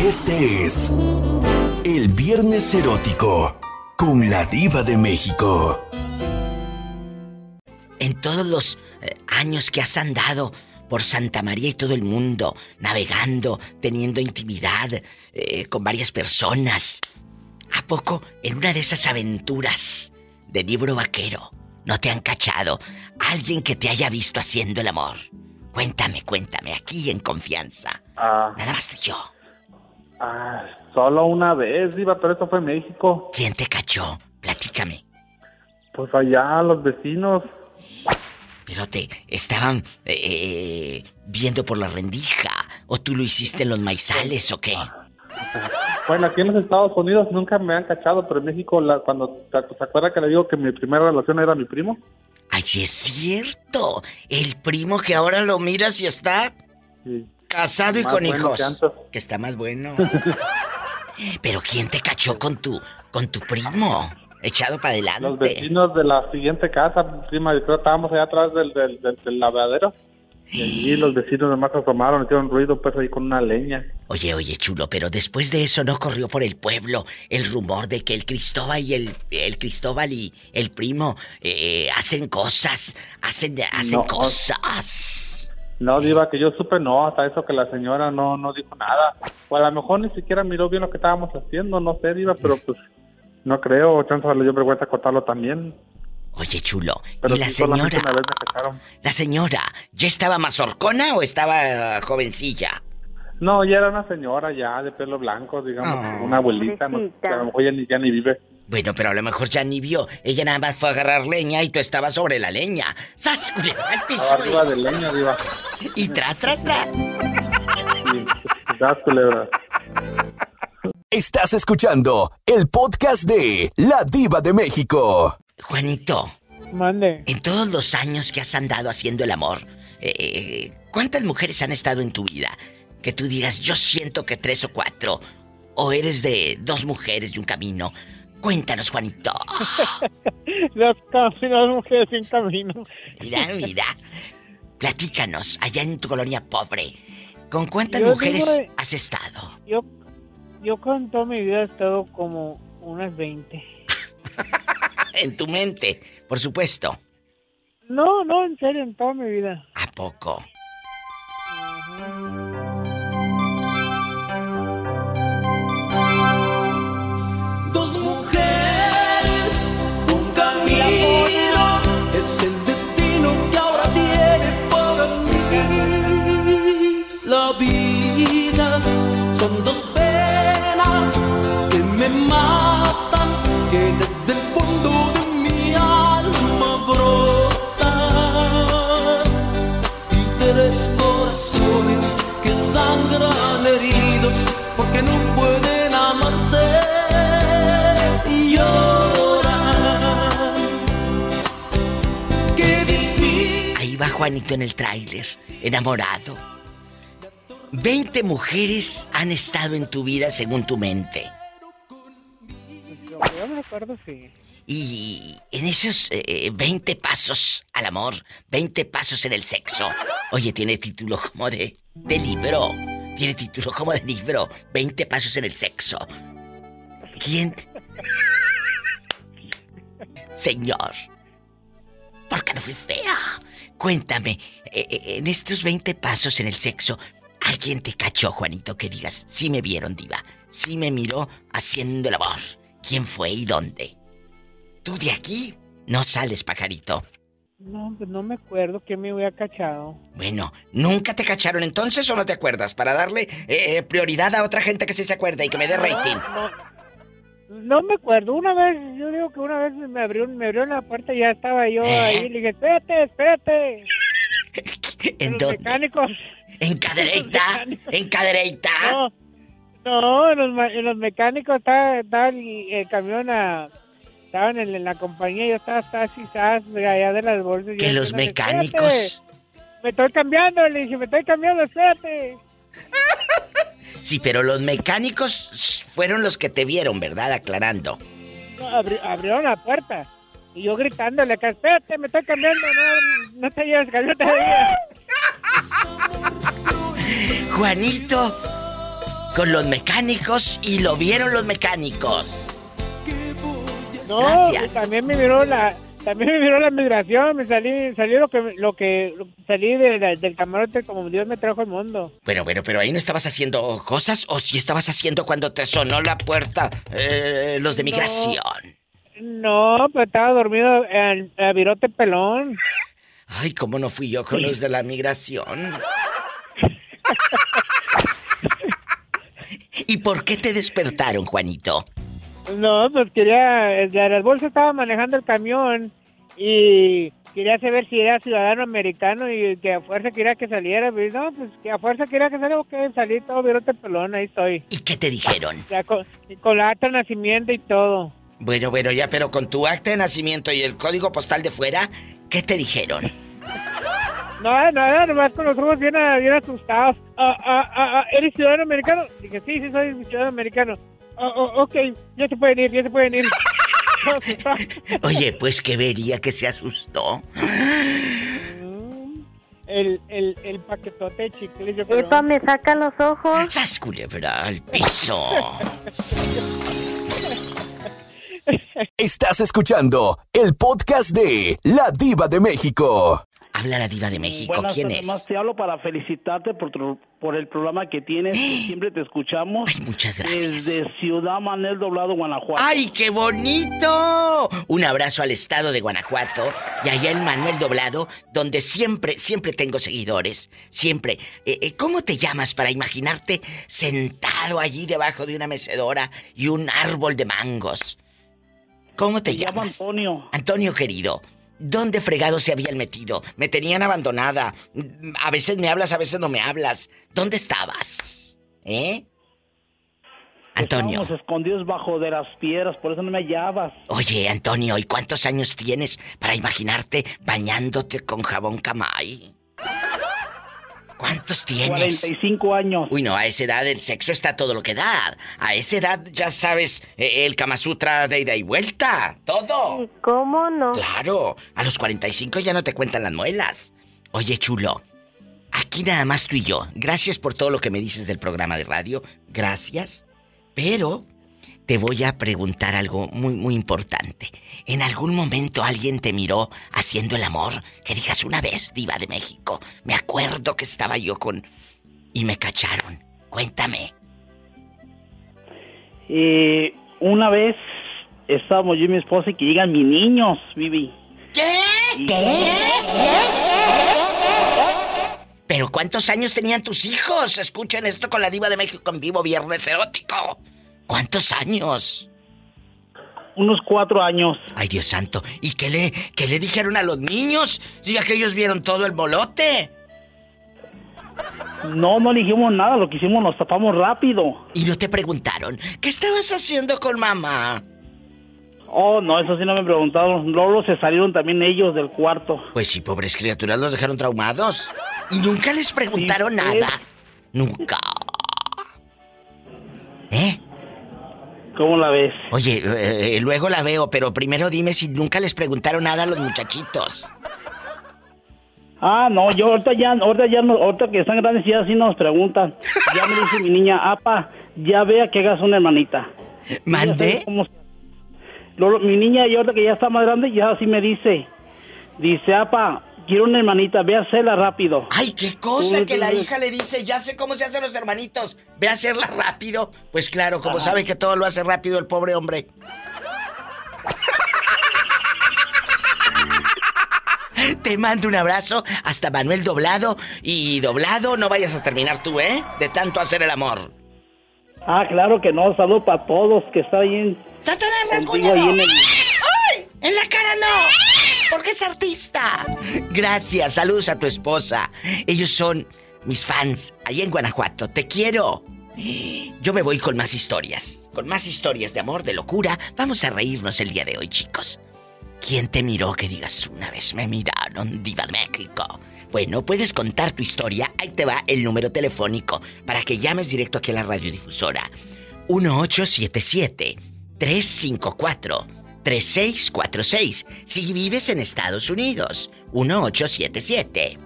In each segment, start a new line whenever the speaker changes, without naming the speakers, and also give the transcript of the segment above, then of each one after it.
Este es el Viernes Erótico con la Diva de México.
En todos los eh, años que has andado por Santa María y todo el mundo, navegando, teniendo intimidad eh, con varias personas, ¿a poco en una de esas aventuras de libro vaquero no te han cachado alguien que te haya visto haciendo el amor? Cuéntame, cuéntame, aquí en confianza.
Ah.
Nada más tú y yo.
Ah, solo una vez, Diva, pero eso fue en México.
¿Quién te cachó? Platícame.
Pues allá, los vecinos.
Pero te estaban eh, viendo por la rendija. ¿O tú lo hiciste en los maizales o qué?
Bueno, aquí en los Estados Unidos nunca me han cachado, pero en México, la, cuando se acuerda que le digo que mi primera relación era mi primo.
Ay, sí es cierto. El primo que ahora lo miras y está
Sí.
Casado y con
bueno
hijos.
que
está más bueno. Pero ¿quién te cachó con tu con tu primo? Echado para
Los
adelante.
vecinos de la siguiente casa, prima, yo creo que estábamos allá atrás del, del, del, del lavadero. Y allí los vecinos nomás se asomaron, hicieron ruido, pues ahí con una leña.
Oye, oye, chulo, pero después de eso no corrió por el pueblo el rumor de que el Cristóbal y el, el Cristóbal y el primo eh, hacen cosas, hacen, hacen
No.
cosas.
No, Diva, que yo supe, no, hasta eso que la señora no, no dijo nada. O a lo mejor ni siquiera miró bien lo que estábamos haciendo, no sé, Diva, pero pues no creo, chance le dio vergüenza contarlo también.
Oye, chulo,
Pero
¿y la
sí,
señora?
una vez me.
¿La señora ya estaba más horcona o estaba jovencilla?
No, ya era una señora ya de pelo blanco, digamos,
Ah.
una abuelita, no, que a lo mejor ya ni, ya ni vive.
Bueno, pero a lo mejor ya ni vio. Ella nada más fue a agarrar leña y tú estabas sobre la leña. ¡Sas! al piso!
Arriba de leña, Diva.
Y tras, tras, tras.
Y, das culebra.
Estás escuchando el podcast de La Diva de México.
Juanito,
Mande.
en todos los años que has andado haciendo el amor, eh, ¿cuántas mujeres han estado en tu vida? Que tú digas, yo siento que tres o cuatro. O eres de dos mujeres y un camino. Cuéntanos, Juanito.
Las caminas mujeres sin camino.
Mira, mira. Platícanos, allá en tu colonia pobre. ¿Con cuántas
Yo
mujeres
de-
has estado?
Yo, yo con toda mi vida he estado como unas 20.
En tu mente, por supuesto.
No, no, en serio, en toda mi vida.
¿A poco?
Dos
Juanito en el tráiler, enamorado. 20 mujeres han estado en tu vida según tu mente.
Lo que yo me acuerdo, sí.
Y en esos eh, 20 pasos al amor, 20 pasos en el sexo. Oye, tiene título como de, de libro. Tiene título como de libro. 20 pasos en el sexo. ¿Quién? Señor. ¿Por qué no fui fea? Cuéntame, eh, eh, en estos 20 pasos en el sexo, ¿alguien te cachó, Juanito, que digas, sí me vieron, diva? Sí me miró haciendo el amor. ¿Quién fue y dónde? Tú de aquí no sales, pajarito.
No, pues no me acuerdo quién me hubiera cachado.
Bueno, ¿nunca te cacharon entonces o no te acuerdas? Para darle eh, prioridad a otra gente que sí se acuerda y que me dé rating.
No, no me acuerdo. Una vez, yo digo que una vez me abrió, me abrió la puerta y ya estaba yo
¿Eh?
ahí. Le dije, espérate, espérate.
¿En
Los
dónde?
mecánicos.
¿En cadereita? ¿En cadereita?
No, no, en los, en los mecánicos estaba, estaba el, el camión a... Estaban en, en la compañía, yo estaba, así, allá de las bolsas.
Que los mecánicos...
"Espérate, Me estoy cambiando, le dije, me estoy cambiando, espérate.
Sí, pero los mecánicos fueron los que te vieron, ¿verdad? Aclarando.
No, abri- abrieron la puerta. Y yo gritándole espérate, me estoy cambiando, no, no te lleves camión todavía.
Juanito, con los mecánicos y lo vieron los mecánicos.
No,
Gracias.
también me miró la también me miró la migración, me salí salí lo que lo que salí de la- del camarote como Dios me trajo al mundo.
Bueno, bueno, pero ahí no estabas haciendo cosas o si estabas haciendo cuando te sonó la puerta eh, los de migración.
No, pero estaba dormido en el virote pelón.
Ay, ¿cómo no fui yo con los de la migración? ¿Y por qué te despertaron, Juanito?
No, pues quería, de las bolsas estaba manejando el camión y quería saber si era ciudadano americano y que a fuerza quería que saliera. Pues, no, pues que a fuerza quería que saliera, ok, salí todo virote pelón, ahí estoy.
¿Y qué te dijeron?
Ya con, con la acta de nacimiento y todo.
Bueno, bueno, ya, pero con tu acta de nacimiento y el código postal de fuera, ¿qué te dijeron?
No, nada, nomás con los ojos bien, bien asustados. Ah, ah, ah, ¿Eres ciudadano americano? Dije, sí, sí, soy ciudadano americano. Ah, oh, ok, ya se pueden ir, ya se pueden ir.
Oye, pues que vería que se asustó.
el, el, el paquetote de chicles, yo creo.
Epa, me saca los ojos.
¡Sas, culebra al piso!
Estás escuchando el podcast de La Diva de México.
Habla la diva de México,
Buenas
¿quién es?
Más te hablo para felicitarte por, tu- por el programa que tienes, que siempre te escuchamos.
Ay, muchas gracias.
Desde Ciudad Manel Doblado, Guanajuato.
¡Ay, qué bonito! Un abrazo al estado de Guanajuato y allá en Manuel Doblado, donde siempre, siempre tengo seguidores. Siempre. Eh, eh, ¿Cómo te llamas para imaginarte sentado allí debajo de una mecedora y un árbol de mangos? ¿Cómo te
llamo
llamas?
Antonio.
Antonio querido, ¿dónde fregado se habían metido? Me tenían abandonada. A veces me hablas, a veces no me hablas. ¿Dónde estabas? ¿Eh? Antonio.
Estábamos escondidos bajo de las piedras, por eso no me hallabas.
Oye, Antonio, ¿y cuántos años tienes para imaginarte bañándote con jabón Camay? ¿Cuántos tienes?
45 años.
Uy, no, a esa edad el sexo está todo lo que da. A esa edad ya sabes eh, el Kama Sutra de ida y vuelta. Todo.
¿Cómo no?
Claro, a los 45 ya no te cuentan las muelas. Oye, chulo, aquí nada más tú y yo. Gracias por todo lo que me dices del programa de radio. Gracias. Pero te voy a preguntar algo muy, muy importante. ¿En algún momento alguien te miró haciendo el amor? Que digas una vez, diva de México. Me acuerdo que estaba yo con... Y me cacharon. Cuéntame.
Eh, una vez estábamos yo y mi esposa y que llegan mis niños, Vivi.
¿Qué? ¿Pero cuántos años tenían tus hijos? Escuchen esto con la diva de México en vivo, viernes erótico. ¿Cuántos años?
Unos cuatro años.
Ay, Dios santo. ¿Y qué le, qué le dijeron a los niños? Ya que ellos vieron todo el molote.
No, no le dijimos nada, lo que hicimos nos tapamos rápido.
Y no te preguntaron, ¿qué estabas haciendo con mamá?
Oh, no, eso sí no me preguntaron. Luego se salieron también ellos del cuarto.
Pues sí, pobres criaturas los dejaron traumados. Y nunca les preguntaron
Sí,
nada. Nunca. ¿Eh?
¿Cómo la ves?
Oye, eh, eh, luego la veo, pero primero dime si nunca les preguntaron nada a los muchachitos.
Ah, no, yo ahorita ya, ahorita ya, no- ahorita que están grandes ya sí nos preguntan. Ya me dice mi niña, apa, ya vea que hagas una hermanita.
¿Mandé?
cómo- mi niña, y ahorita que ya está más grande, ya así me dice, dice, apa, quiero una hermanita, ve a hacerla rápido.
Ay, qué cosa que la hija le dice, ya sé cómo se hacen los hermanitos, ve a hacerla rápido. Pues claro, como sabe que todo lo hace rápido el pobre hombre. Te mando un abrazo hasta Manuel Doblado y Doblado no vayas a terminar tú, ¿eh? De tanto hacer el amor.
Ah, claro que no, saludo para todos que está ahí en,
¡Satanás,
en el...
¡Ay! ¡En la cara no! Porque es artista. Gracias, saludos a tu esposa. Ellos son mis fans ahí en Guanajuato. Te quiero. Yo me voy con más historias. Con más historias de amor, de locura. Vamos a reírnos el día de hoy, chicos. ¿Quién te miró que digas una vez me miraron, Diva de México? Bueno, puedes contar tu historia. Ahí te va el número telefónico para que llames directo aquí a la radiodifusora. 1877 354 3646 si vives en Estados Unidos. 1877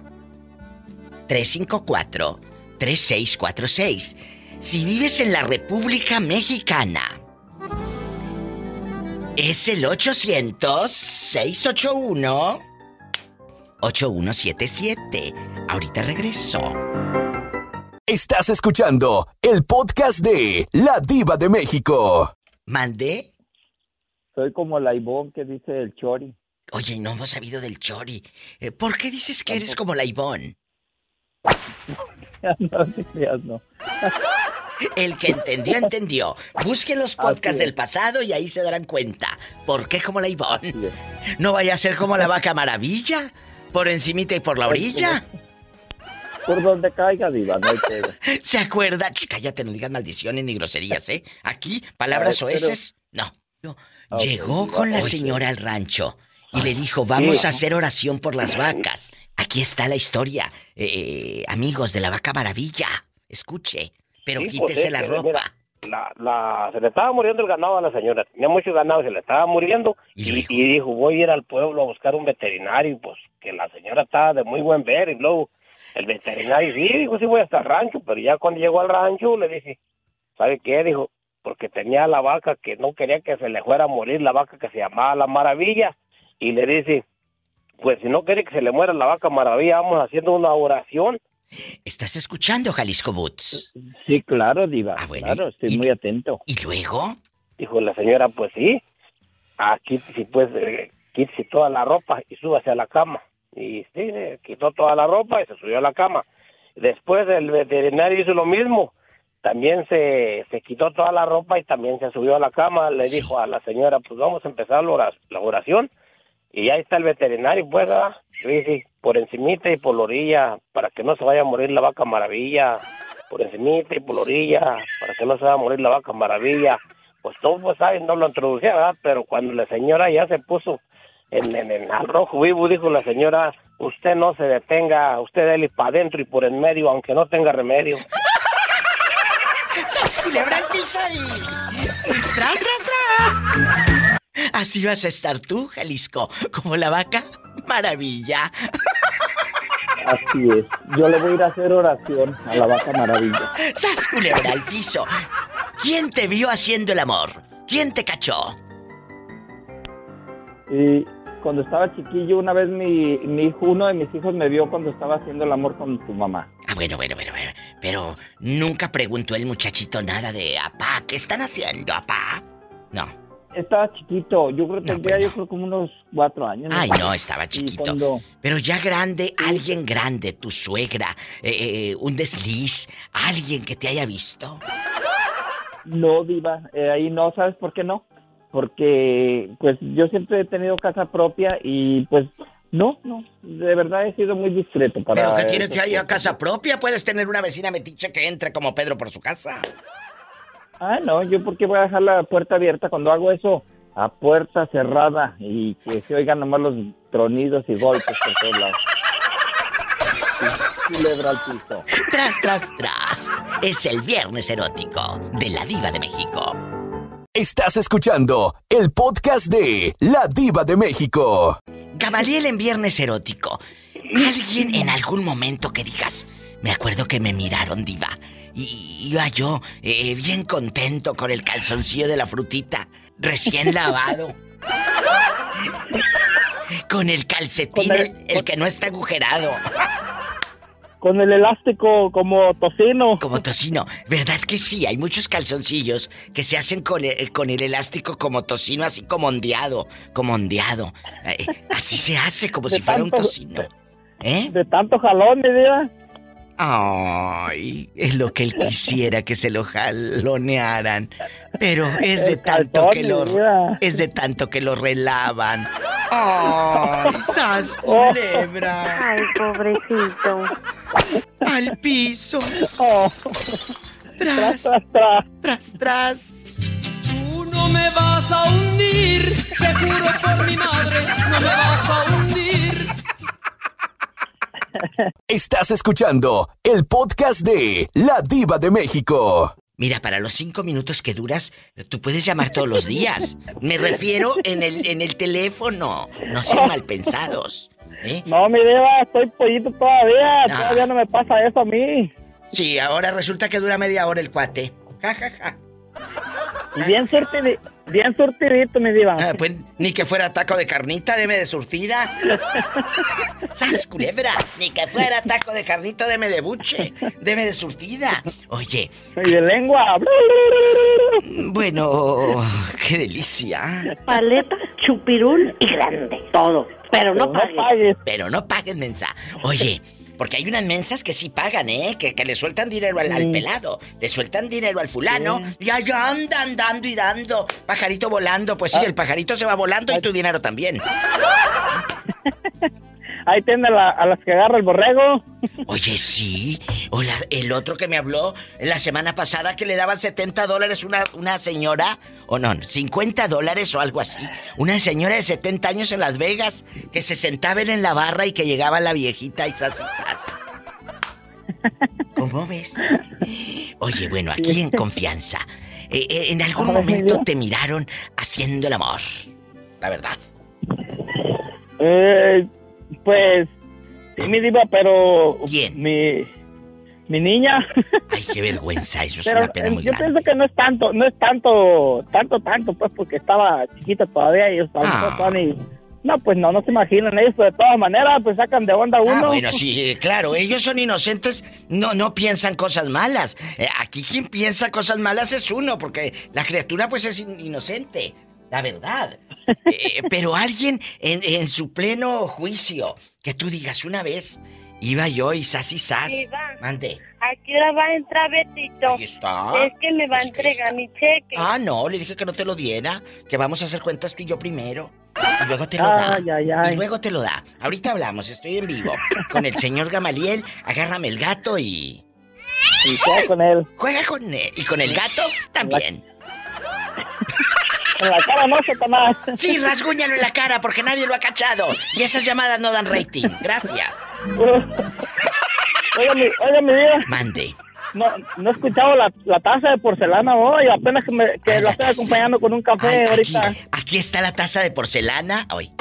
354 3646. Si vives en la República Mexicana, es el 800-681-8177. Ahorita regreso.
Estás escuchando el podcast de La Diva de México.
¿Mandé?
Soy como la Ivonne que dice el Chori.
Oye, no hemos sabido del Chori. Eh, ¿Por qué dices que eres como la Ivonne?
no creas, no.
El que entendió, entendió. Busquen los podcasts del pasado y ahí se darán cuenta. ¿Por qué como la Ivonne? No vaya a ser como la vaca maravilla. Por encimita y por la orilla.
Por donde caiga, diva, no hay pedo.
¿Se acuerda? Ch, cállate, no digas maldiciones ni groserías, ¿eh? Aquí, palabras
pero-
oeces. No. no. Llegó con la señora al rancho y le dijo, vamos a hacer oración por las vacas. Aquí está la historia. Eh, amigos de la vaca maravilla. Escuche, pero
Sí, pues,
quítese
es
la ropa.
mira, la, la, se le estaba muriendo el ganado a la señora. Tenía mucho ganado, se le estaba muriendo.
Y
Y,
luego?
y dijo, voy a ir al pueblo a buscar un veterinario. Pues que la señora estaba de muy buen ver. Y luego el veterinario, sí, dijo, sí voy hasta el rancho. Pero ya cuando llegó al rancho le dije, ¿sabe qué? Dijo, porque tenía la vaca que no quería que se le fuera a morir, la vaca que se llamaba La Maravilla. Y le dice, pues si no quiere que se le muera la vaca Maravilla, vamos haciendo una oración.
¿Estás escuchando, Jalisco Boots?
Sí, claro, diva.
Ah, bueno,
Claro, estoy
¿y-
muy atento.
¿Y luego?
Dijo la señora, pues sí, aquí sí pues eh, quítese toda la ropa y súbase a la cama. Y sí, eh, quitó toda la ropa y se subió a la cama. Después el veterinario hizo lo mismo. También se, se quitó toda la ropa y también se subió a la cama. Le
Sí.
dijo a la señora, pues vamos a empezar la ora- la oración. Y ahí está el veterinario, pues. Sí, sí, por encimita y por la orilla, para que no se vaya a morir la vaca maravilla. Por encimita y por la orilla, para que no se vaya a morir la vaca maravilla. Pues todos, pues, saben, no lo introducía, ¿verdad? Pero cuando la señora ya se puso en, en, en al rojo vivo, dijo la señora, usted no se detenga, usted dele para adentro y por en medio, aunque no tenga remedio.
¡Sas culebra al piso y... ¡Tras, tras, tras! Así vas a estar tú, Jalisco, como la vaca maravilla.
Así es. Yo le voy a ir a hacer oración a la vaca maravilla.
¡Sas culebra al piso! ¿Quién te vio haciendo el amor? ¿Quién te cachó?
Y cuando estaba chiquillo, una vez mi, mi hijo, uno de mis hijos me vio cuando estaba haciendo el amor con su mamá.
Ah, bueno, bueno, bueno, bueno. Pero nunca preguntó el muchachito nada de, apá, ¿qué están haciendo, apá? No.
Estaba chiquito, yo creo que
No,
tendría
pues
yo
no.
creo como unos cuatro años.
Ay,
sé.
no, estaba chiquito.
cuando-
Pero ya grande, alguien grande, tu suegra, eh, eh, un desliz, alguien que te haya visto.
No, Diva, eh, ahí no, ¿sabes por qué no? Porque, pues, yo siempre he tenido casa propia y, pues, no, no, de verdad he sido muy discreto para...
Pero que tiene
esas
que haya
cosas.
casa propia, puedes tener una vecina metiche que entre como Pedro por su casa.
Ah, no, yo por qué voy a dejar la puerta abierta cuando hago eso a puerta cerrada y que se oigan nomás los tronidos y golpes por todos lados. Culebra al piso.
Tras, tras, tras. Es el viernes erótico de la Diva de México.
Estás escuchando el podcast de La Diva de México.
Gamaliel en viernes erótico. Alguien en algún momento que digas, me acuerdo que me miraron, Diva. Y iba yo eh, bien contento con el calzoncillo de la frutita, recién lavado. Con el calcetín,
el
que no está agujerado.
Con el elástico como tocino.
Como tocino. ¿Verdad que sí? Hay muchos calzoncillos que se hacen con el, con el elástico como tocino, así como ondeado. Como ondeado. Eh, así se hace, como
De
si fuera un tocino. ¿Eh?
De tanto jalón, mi Diva.
Ay, es lo que él quisiera que se lo jalonearan. Pero es de tanto que lo. Es de tanto que lo relavan. Ay, sas culebra.
Ay, pobrecito.
Al piso.
Oh,
Tras,
tras, tras.
tras, tras.
Tú no me vas a hundir, te juro por mi madre, no me vas a hundir.
Estás escuchando el podcast de La Diva de México.
Mira, para los cinco minutos que duras, tú puedes llamar todos los días. Me refiero en el, en el teléfono. No sean mal pensados. ¿eh?
No, mi Diva, estoy pollito todavía.
Ah.
Todavía no me pasa eso a mí.
Sí, ahora resulta que dura media hora el cuate. Ja, ja, ja.
Y bien surtidito, bien surtidito, mi diva.
Ah, pues ni que fuera taco de carnita, deme de surtida. ¡Sas, culebra! Ni que fuera taco de carnita, deme de buche, deme de surtida. Oye.
Soy de lengua.
Bueno, qué delicia.
Paleta, chupirul y grande. Todo. Pero no, pagues.
Pero no paguen, mensa. Oye, porque hay unas mensas que sí pagan, ¿eh? Que, que le sueltan dinero al, al pelado. Le sueltan dinero al fulano. Y allá andan dando y dando. Pajarito volando. Pues sí,
Ah.
el pajarito se va volando y tu dinero también.
Ahí tiene la- a las que agarra el borrego.
Oye, sí. O la- el otro que me habló la semana pasada que le daban 70 dólares una, una señora, o no, 50 dólares o algo así. Una señora de 70 años en Las Vegas que se sentaba en la barra y que llegaba la viejita y sas y sas. ¿Cómo ves? Oye, bueno, aquí en confianza. eh, eh, ¿En algún momento te miraron haciendo el amor? La verdad.
Eh, pues, sí, mi diva, pero...
¿Quién?
Mi, mi niña.
Ay, qué vergüenza, eso es
Pero
una pena muy
yo
grande.
pienso que no es tanto, no es tanto, tanto, tanto, pues, porque estaba chiquita todavía y ellos
Ah.
y... No, pues no, no se imaginan ellos, pero de todas maneras, pues sacan de onda a uno.
Ah, bueno, sí, claro, ellos son inocentes, no, no piensan cosas malas. Eh, aquí quien piensa cosas malas es uno, porque la criatura pues es in- inocente, la verdad. Eh, pero alguien en, en su pleno juicio, que tú digas una vez, iba yo y sas y sas.
Diva.
Mande.
Aquí ahora va a entrar Betito.
Ahí está.
Es que me va a entregar mi cheque.
Ah, no, le dije que no te lo diera, que vamos a hacer cuentas tú y yo primero. Y luego te lo da.
Ay, ay, ay.
Y luego te lo da. Ahorita hablamos, estoy en vivo. Con el señor Gamaliel, agárrame el gato y.
Y juega con él.
Juega con él. Y con el gato también.
En la cara no, Satanás.
Sí, rasguñalo en la cara porque nadie lo ha cachado. Y esas llamadas no dan rating. Gracias.
Oiga, mi, oiga, mi vida.
Mande.
No, no he escuchado la, la taza de porcelana hoy, apenas que, me, que la estoy acompañando con un café
Ay,
ahorita.
Aquí está la taza de porcelana. Ay,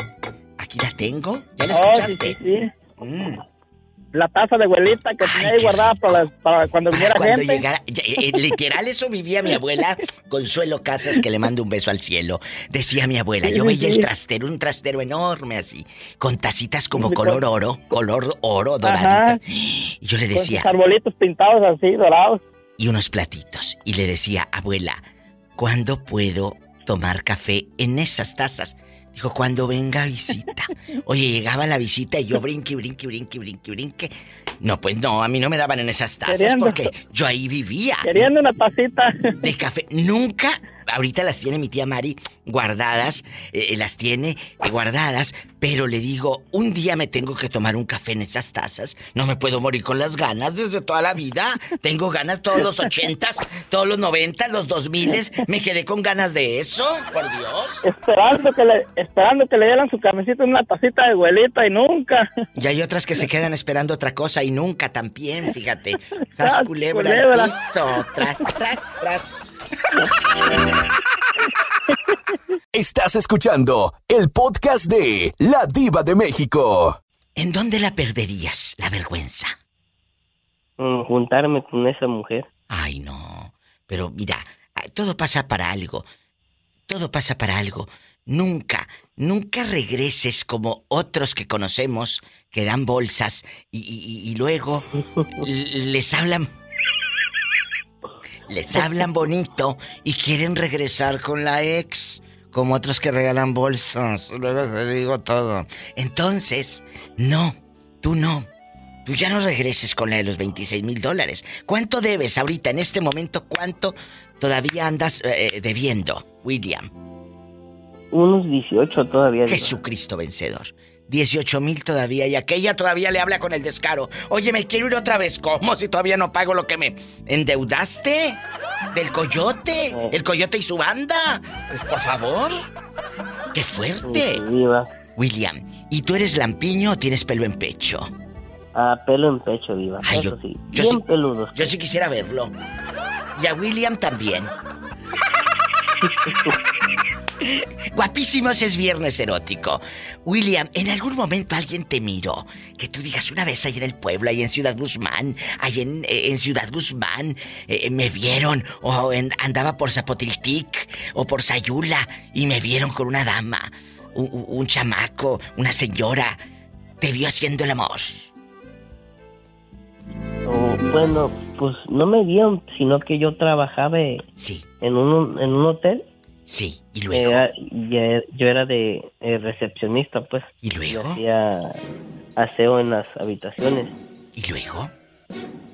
aquí la tengo. ¿Ya la
Oh, sí,
escuchaste?
sí, sí.
Mm.
La taza de abuelita que tenía ahí guardada para, cuando viniera
Cuando
gente.
llegara, eh, literal eso vivía mi abuela Consuelo Casas, que le mando un beso al cielo. Decía mi abuela, yo veía el trastero, un trastero enorme así, con tacitas como color
con-
oro, color oro, doraditas. Y yo le
Con
decía,
sus arbolitos pintados así, dorados.
y unos platitos. Y le decía, abuela, ¿cuándo puedo tomar café en esas tazas? Dijo, cuando venga visita. Oye, llegaba la visita y yo brinque, brinque, brinque, brinque, brinque. No, pues no, a mí no me daban en esas tazas
Queriendo.
porque yo ahí vivía.
Queriendo una tacita.
De café. Nunca. Ahorita las tiene mi tía Mari guardadas. eh, las tiene eh, guardadas. Pero le digo, un día me tengo que tomar un café en esas tazas. No me puedo morir con las ganas desde toda la vida. Tengo ganas todos los ochentas, todos los noventas, los dos miles. Me quedé con ganas de eso, por Dios.
Esperando que le, esperando que le dieran su cafecito en una tacita de abuelita y nunca.
Y hay otras que se quedan esperando otra cosa y nunca también, fíjate. Sas culebra,
culebra.
piso, tras, tras, tras.
Estás escuchando el podcast de La Diva de México.
¿En dónde la perderías, la vergüenza?
Mm, juntarme con esa mujer.
Ay, no. Pero mira, todo pasa para algo. Todo pasa para algo. Nunca, nunca regreses como otros que conocemos que dan bolsas y, y- y luego les hablan. Les hablan bonito y quieren regresar con la ex. Como otros que regalan bolsas. Luego te digo todo. Entonces, no, tú no. Tú ya no regreses con la de los 26 mil dólares. ¿Cuánto debes ahorita, en este momento? ¿Cuánto todavía andas eh, debiendo, William?
Unos 18 todavía.
Jesucristo vencedor. 18 mil todavía y aquella todavía le habla con el descaro. Oye, me quiero ir otra vez. ¿Cómo si todavía no pago lo que me endeudaste? ¿Del coyote? ¿El coyote y su banda? Pues, por favor. ¡Qué fuerte!
Sí.
William, ¿y tú eres lampiño o tienes pelo en pecho?
Ah, pelo en pecho, diva.
Ay,
Eso
yo-
sí.
yo
Bien
sí-
peludo.
Yo sí quisiera verlo. Y a William también. Guapísimos es viernes erótico. William, ¿en algún momento alguien te miró? Que tú digas una vez ahí en el pueblo, ahí en Ciudad Guzmán, ahí en, eh, en Ciudad Guzmán, eh, me vieron, o en- andaba por Zapotiltic, o por Sayula, y me vieron con una dama, un, chamaco, una señora. Te vio haciendo el amor.
O, bueno, pues no me vieron, sino que yo trabajaba eh,
Sí.
en un, en un hotel.
Sí, y luego.
Era- yo era de eh, recepcionista, pues.
¿Y luego?
Yo hacía aseo en las habitaciones.
¿Y luego?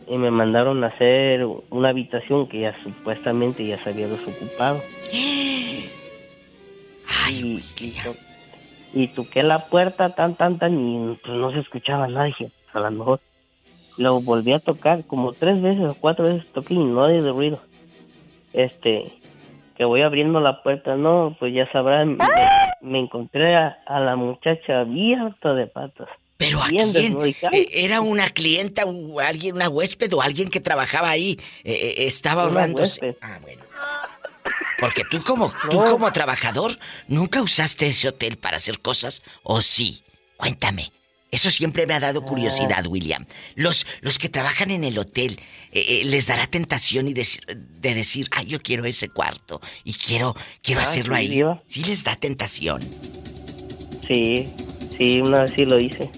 Y me mandaron a hacer una habitación que ya supuestamente ya se había desocupado.
Ay,
y, y, to- y toqué la puerta tan, tan, tan y pues no se escuchaba nada. Dije, a lo mejor. Lo volví a tocar como tres veces o cuatro veces toqué y no de ruido. Este, que voy abriendo la puerta, no, pues ya sabrán, me, me encontré a, a la muchacha abierta de patas.
¿Pero a quién? Eh, ¿Era una clienta, o alguien, una huésped o alguien que trabajaba ahí? Eh, eh, estaba
huésped.
Ah, bueno. Porque tú como, tú como trabajador, ¿nunca usaste ese hotel para hacer cosas? ¿O sí? Cuéntame. Eso siempre me ha dado curiosidad, William. Los, los que trabajan en el hotel, eh, eh, ¿les dará tentación y decir- de decir, ay, yo quiero ese cuarto y quiero, quiero
Ah,
hacerlo
sí,
ahí?
Diva.
¿Sí les da tentación?
Sí, sí, una vez sí lo hice.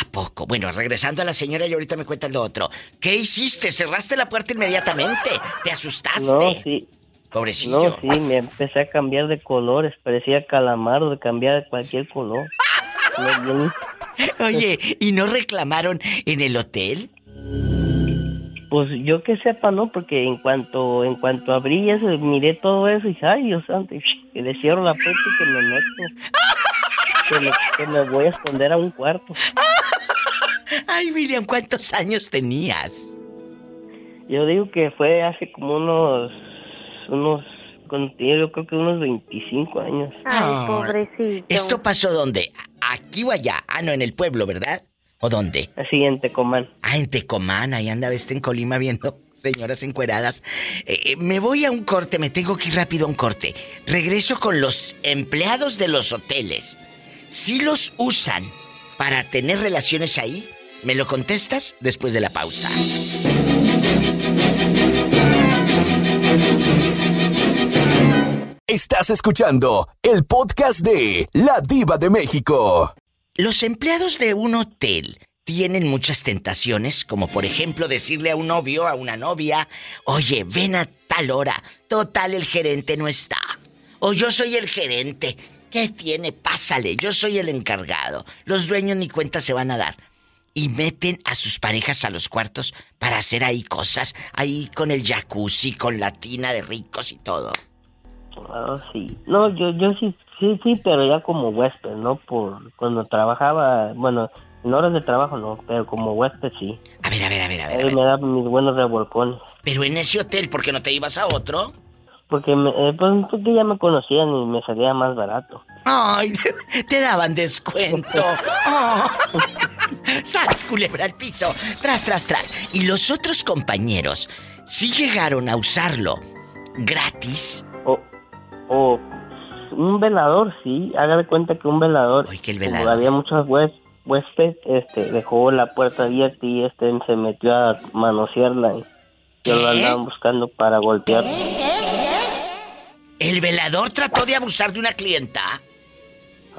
¿A poco? Bueno, regresando a la señora y ahorita me cuentas lo otro. ¿Qué hiciste? ¿Cerraste la puerta inmediatamente? ¿Te asustaste?
No, sí.
Pobrecillo.
No, sí, me empecé a cambiar de colores, parecía calamaro de cambiar de cualquier color. No,
Oye, ¿y no reclamaron en el hotel?
Pues yo que sepa, ¿no? Porque en cuanto en cuanto abrí eso, miré todo eso y dije, ay, Dios santo, que le cierro la puerta y que me meto. Que me, que me voy a esconder a un cuarto.
Ay, William, ¿cuántos años tenías?
Yo digo que fue hace como unos, unos, yo creo que unos 25 años.
Ay, pobrecito. ¿Esto pasó dónde? ¿Aquí o allá? Ah, no, en el pueblo, ¿verdad? ¿O dónde?
Así, en Tecomán.
Ah, en Tecomán, ahí anda este en Colima viendo señoras encueradas. Eh, eh, me voy a un corte, me tengo que ir rápido a un corte. Regreso con los empleados de los hoteles. Si los usan para tener relaciones ahí, ¿me lo contestas después de la pausa?
Estás escuchando el podcast de La Diva de México.
Los empleados de un hotel tienen muchas tentaciones, como por ejemplo decirle a un novio, a una novia, oye, ven a tal hora, total el gerente no está. O yo soy el gerente, ¿qué tiene? Pásale, yo soy el encargado. Los dueños ni cuenta se van a dar. Y meten a sus parejas a los cuartos para hacer ahí cosas, ahí con el jacuzzi, con la tina de ricos y todo.
Ah, sí. No, yo, yo sí, sí, sí, pero ya como huésped, ¿no? Por cuando trabajaba, bueno, en horas de trabajo no, pero como huésped sí.
A ver, a ver, a ver, a ver.
Me daban mis buenos revolcones.
Pero en ese hotel, ¿por qué no te ibas a otro?
Porque, me, eh, pues, porque ya me conocían y me salía más barato.
Ay, te daban descuento. Oh. ¡Sas, culebra al piso! Tras, tras, tras. Y los otros compañeros, sí llegaron a usarlo gratis.
O, un velador, sí. Haga de cuenta que un velador.
que el
como
velador.
había muchos hués- huéspedes, este, dejó la puerta abierta y este se metió a manosearla. Y yo lo andaban buscando para golpear.
¿El velador trató de abusar de una clienta?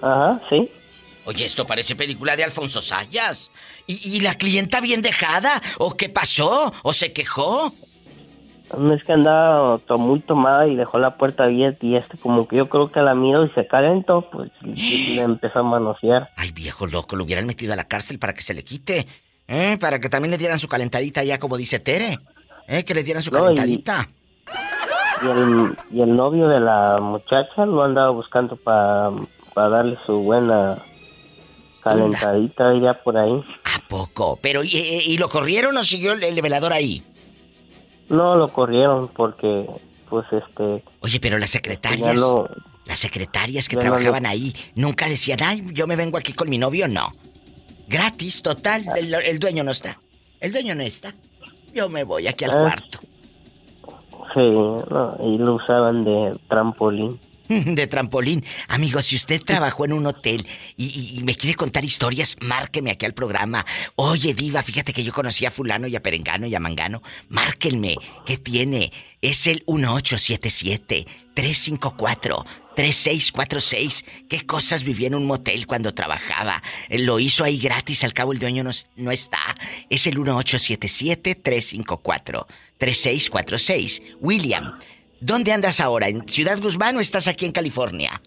Ajá, sí.
Oye, esto parece película de Alfonso Sayas. ¿Y, y la clienta bien dejada? ¿O qué pasó? ¿O se quejó?
No es que andaba to- muy tomada y dejó la puerta abierta y este como que yo creo que la miró y se calentó, pues y- le empezó a manosear.
Ay, viejo loco, lo hubieran metido a la cárcel para que se le quite. ¿Eh? Para que también le dieran su calentadita ya, como dice Tere. ¿Eh? Que le dieran su
No,
calentadita.
Y el, y el novio de la muchacha lo andaba buscando para darle su buena calentadita ya por ahí.
¿A poco? Pero, ¿y, y- y lo corrieron o siguió el, el velador ahí?
No lo corrieron porque, pues este...
Oye, pero las secretarias... Las secretarias que
no
trabajaban ahí nunca decían, ay, yo me vengo aquí con mi novio, no. Gratis, total, el, el dueño no está. El dueño no está. Yo me voy aquí al
Ah.
cuarto.
Sí, no, y lo usaban de trampolín.
De trampolín. Amigo, si usted trabajó en un hotel y, y me quiere contar historias, márqueme aquí al programa. Oye, Diva, fíjate que yo conocí a Fulano y a Perengano y a Mangano. Márquenme. ¿Qué tiene? Es el 1877-354-3646. ¿Qué cosas vivía en un motel cuando trabajaba? Lo hizo ahí gratis, al cabo el dueño no, no está. Es el 1877-354-3646. William. ¿Dónde andas ahora? ¿En Ciudad Guzmán o estás aquí en California?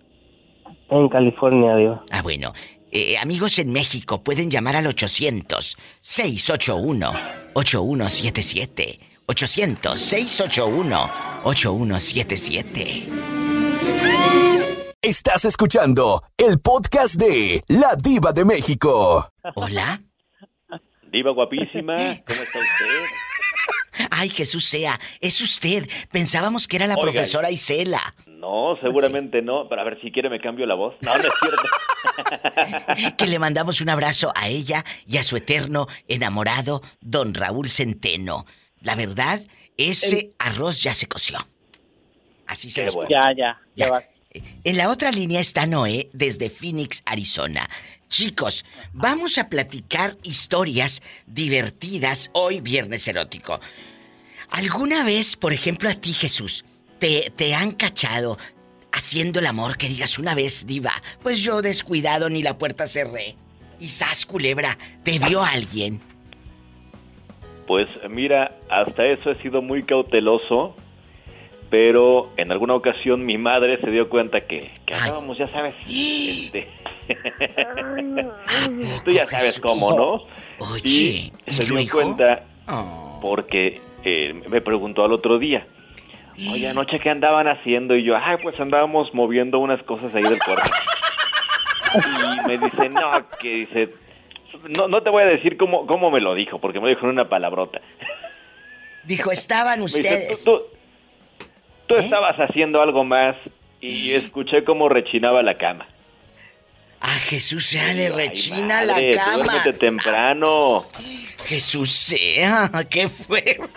En California, Diva.
Ah, bueno. Eh, amigos en México pueden llamar al 800-681-8177. 800-681-8177.
Estás escuchando el podcast de La Diva de México.
Hola.
Diva guapísima, ¿cómo está usted?
Ay, Jesús sea, es usted. Pensábamos que era la
Oiga.
profesora Isela.
No, seguramente no, pero a ver si quiere me cambio la voz. No, no es cierto.
Que le mandamos un abrazo a ella y a su eterno enamorado, don Raúl Centeno. La verdad, ese arroz ya se coció. Así se los
bueno. Ya, ya, ya va.
En la otra línea está Noé desde Phoenix, Arizona. Chicos, vamos a platicar historias divertidas hoy viernes erótico. ¿Alguna vez, por ejemplo, a ti, Jesús, te, te han cachado haciendo el amor que digas una vez, diva? Pues yo descuidado ni la puerta cerré. Y sas, culebra, ¿te vio alguien?
Pues mira, hasta eso he sido muy cauteloso, pero en alguna ocasión mi madre se dio cuenta que, que andábamos, ya sabes, este... Tú ya sabes cómo, ¿no?
Oye,
y se
¿y
dio cuenta
Oh.
porque eh, me preguntó al otro día, oye, anoche qué andaban haciendo y yo, ay, pues andábamos moviendo unas cosas ahí del cuarto. y me dice, no, que dice, no, no te voy a decir cómo, cómo me lo dijo, porque me lo dijo en una palabrota.
Dijo, estaban
Me dice,
ustedes.
tú, tú- tú estabas haciendo algo más y escuché cómo rechinaba la cama.
A Jesús sea le rechina
Madre,
la cama.
duérmete temprano.
Jesús sea, ¿qué fue?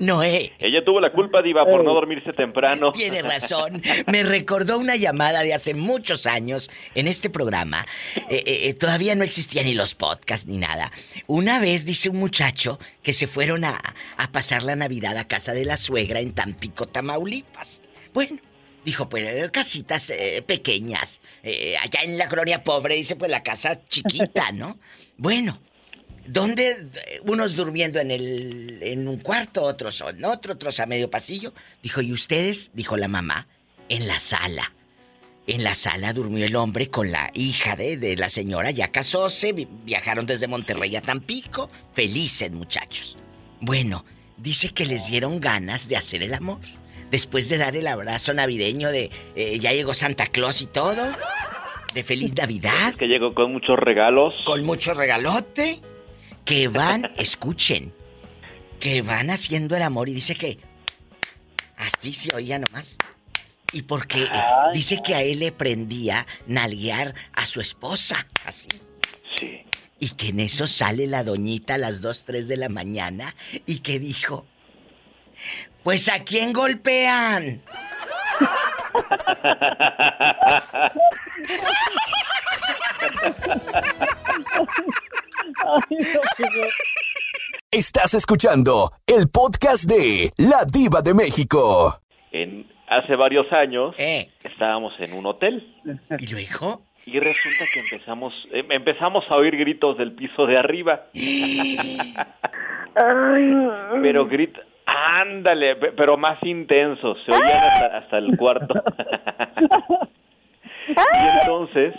Noé.
Ella tuvo la culpa, Diva, por no dormirse temprano.
Tiene razón. Me recordó una llamada de hace muchos años en este programa. Eh, eh, eh, todavía no existían ni los podcasts ni nada. Una vez dice un muchacho que se fueron a, a pasar la Navidad a casa de la suegra en Tampico, Tamaulipas. Bueno, dijo, pues eh, casitas eh, pequeñas. Eh, allá en la colonia pobre, dice, pues la casa chiquita, ¿no? Bueno, donde eh, unos durmiendo en el en un cuarto, otros en otro, otros a medio pasillo. Dijo, "¿Y ustedes?" dijo la mamá, "En la sala." En la sala durmió el hombre con la hija de, de la señora, ya casóse, vi- viajaron desde Monterrey a Tampico, felices muchachos. Bueno, dice que les dieron ganas de hacer el amor. Después de dar el abrazo navideño de eh, ya llegó Santa Claus y todo, de feliz Navidad.
Que llegó con muchos regalos.
Con mucho regalote. Que van, escuchen, que van haciendo el amor y dice que así se oía nomás. Y porque eh, dice que a él le prendía nalguear a su esposa, así.
Sí.
Y que en eso sale la doñita a las 2, 3 de la mañana y que dijo, pues a quién golpean.
Estás escuchando el podcast de La Diva de México.
En, hace varios años
Eh.
estábamos en un hotel.
¿Y luego?
Y resulta que empezamos, em- empezamos a oír gritos del piso de arriba. Pero grita, ándale, pe- pero más intensos, se oían hasta, hasta el cuarto. y entonces,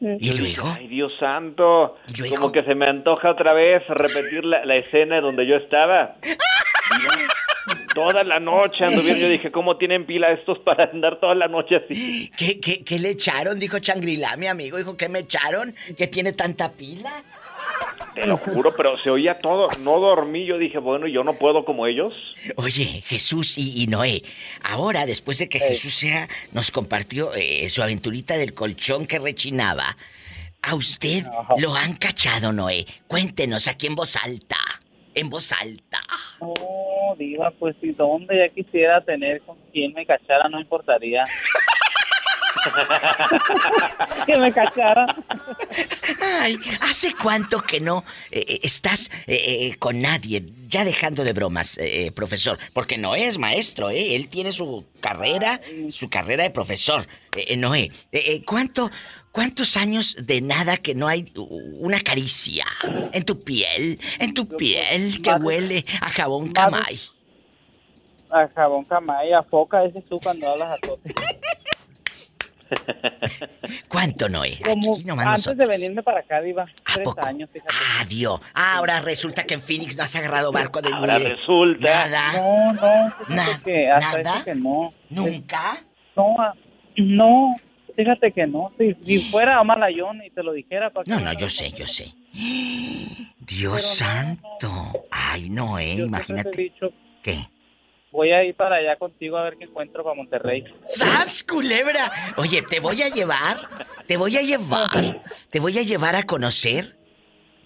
¿Y luego?
ay Dios santo, como que se me antoja otra vez repetir la, la escena donde yo estaba. Mira, toda la noche anduvieron, yo dije, ¿cómo tienen pila estos para andar toda la noche así?
¿Qué, qué, qué le echaron? Dijo Changrilá, mi amigo. Dijo, ¿qué me echaron? ¿Que tiene tanta pila?
Te lo juro, pero se oía todo. No dormí. Yo dije, bueno, yo no puedo como ellos.
Oye, Jesús y, y Noé, ahora después de que Jesús sea, nos compartió eh, su aventurita del colchón que rechinaba, ¿a usted lo han cachado, Noé? Cuéntenos aquí en voz alta. En voz alta.
No,
No, Diva, pues si dónde ya quisiera tener con quien me cachara, no importaría. que me cachara.
Ay, ¿hace cuánto que no eh, eh, estás eh, eh, con nadie? Ya dejando de bromas, eh, profesor, porque no es maestro, ¿eh? Él tiene su carrera, su carrera de profesor. Noé, ¿cuánto, ¿cuántos años de nada que no hay una caricia en tu piel, en tu piel que huele a jabón camay?
A jabón camay, a foca, ese tú cuando hablas a tope.
¿Cuánto, Noé?
Como antes
nosotros.
de venirme para acá, Diva. Tres años, fíjate.
Adiós. Ahora resulta que en Phoenix no has agarrado barco de
Ahora resulta.
Nada.
No, no, fíjate
Nada.
que hasta
¿Nada?
eso que no.
¿Nunca?
No, ah, no, fíjate que no. Si, si fuera malayón y te lo dijera, ¿para
No, no, yo sé, yo sé. Dios santo. Ay, Noé,
Yo siempre te he
imagínate.
dicho,
¿Qué?
Voy a ir para allá contigo a ver qué encuentro para Monterrey.
¡Sas, culebra! Oye, te voy a llevar, te voy a llevar, te voy a llevar a conocer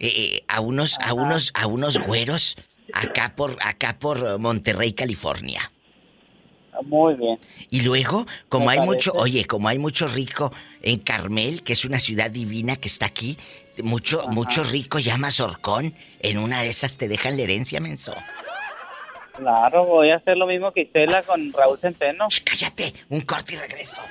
eh, eh, a unos, a unos, a unos güeros acá por, acá por Monterrey, California.
Muy bien.
Y luego, como
Me
hay mucho, oye, como hay mucho rico en Carmel, que es una ciudad divina que está aquí, mucho, mucho rico llama Sorcón. En una de esas te dejan la herencia, menso.
Claro, voy a hacer lo mismo que Isela con Raúl Centeno.
cállate, un corte y regreso.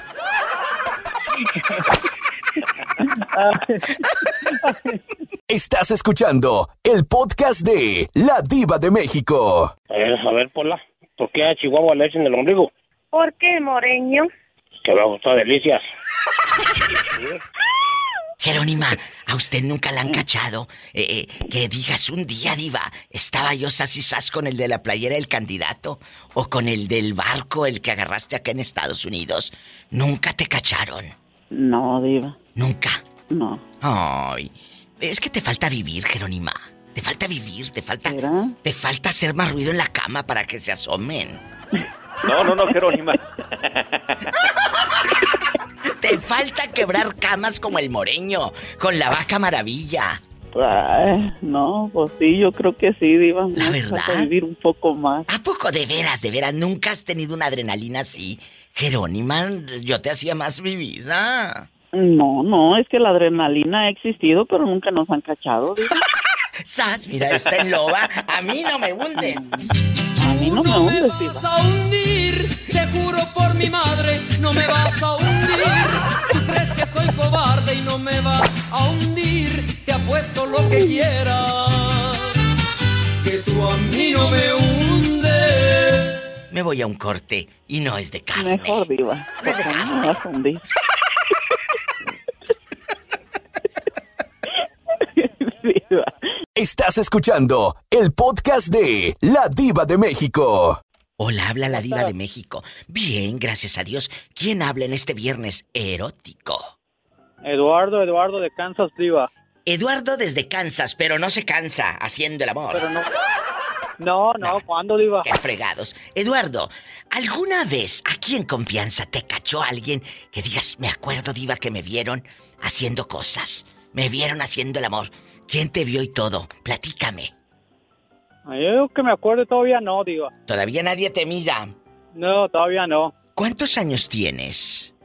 Estás escuchando el podcast de La Diva de México.
A ver, a ver, Pola, ¿por qué a Chihuahua le echan el ombligo?
¿Por qué, Moreño?
Que me gustó delicias.
Jerónima, ¿a usted nunca la han cachado? Eh, eh, que digas un día, diva, estaba yo sas y sas con el de la playera del candidato o con el del barco, el que agarraste acá en Estados Unidos. ¿Nunca te cacharon?
No, Diva.
¿Nunca?
No.
Ay, es que te falta vivir, Jerónima. Te falta vivir, te falta... Te falta hacer más ruido en la cama para que se asomen.
No, no, no, Jerónima.
Te falta quebrar camas como el moreño, con la vaca maravilla.
Ay, no, pues sí, yo creo que sí, Diva.
La verdad.
falta vivir un poco más.
¿A poco de veras, de veras, nunca has tenido una adrenalina así? Jerónima, yo te hacía más mi vida.
No, no, es que la adrenalina ha existido, pero nunca nos han cachado, Diva.
Sas, mira, está en loba. A mí no me hundes.
Mí no me hundes,
vas a hundir, te juro por mi madre, no me vas a hundir. Tú crees que soy cobarde y no me vas a hundir, te apuesto lo que quieras, que tú a mí no me hundes.
Me voy a un corte y no es de carne.
Mejor, Diva.
No es de
porque no
carne.
me vas a hundir.
Estás escuchando el podcast de La Diva de México.
Hola, habla la diva de México. Bien, gracias a Dios. ¿Quién habla en este viernes erótico?
Eduardo, Eduardo de Kansas, Diva.
Eduardo desde Kansas, pero no se cansa haciendo el amor.
Pero no. No, no, ¿cuándo, Diva?
Qué fregados. Eduardo, ¿alguna vez aquí en confianza te cachó alguien que digas, me acuerdo, Diva, que me vieron haciendo cosas? Me vieron haciendo el amor. ¿Quién te vio y todo? Platícame.
Yo que me acuerdo todavía no, Diva.
Todavía nadie te mira.
No, todavía no.
¿Cuántos años tienes?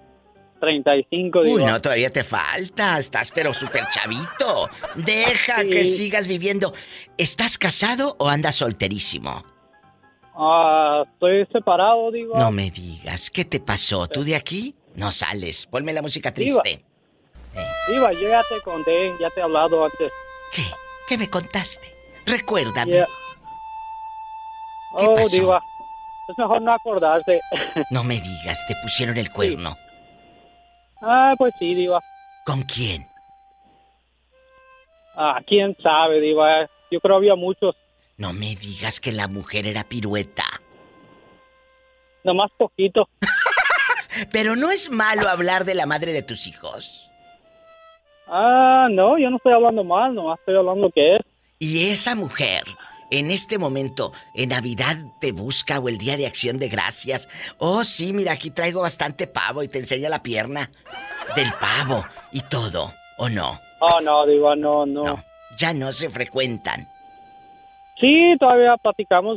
35, Diva.
Uy, no, todavía te falta. Estás pero súper chavito. Deja
Sí.
que sigas viviendo. ¿Estás casado o andas solterísimo?
Ah, estoy separado, Diva.
No me digas. ¿Qué te pasó? ¿Tú de aquí? No sales. Ponme la música
Diva.
triste.
Diva, yo ya te conté, ya te he hablado antes.
¿Qué? ¿Qué me contaste? Recuérdame.
Ya.
¿Qué
Oh,
pasó?
Diva. Es mejor no acordarse.
No me digas, te pusieron el cuerno.
ah, pues sí, Diva.
¿Con quién?
Ah, quién sabe, Diva. Yo creo había muchos.
No me digas que la mujer era pirueta.
Nomás poquito.
Pero no es malo hablar de la madre de tus hijos.
Ah, no, yo no estoy hablando mal, nomás estoy hablando que es.
Y esa mujer, en este momento, en Navidad te busca o el Día de Acción de Gracias. Oh, sí, mira, aquí traigo bastante pavo y te enseña la pierna del pavo y todo, ¿o no?
Oh, no, Diva, no, no.
Ya no se frecuentan.
Sí, todavía platicamos.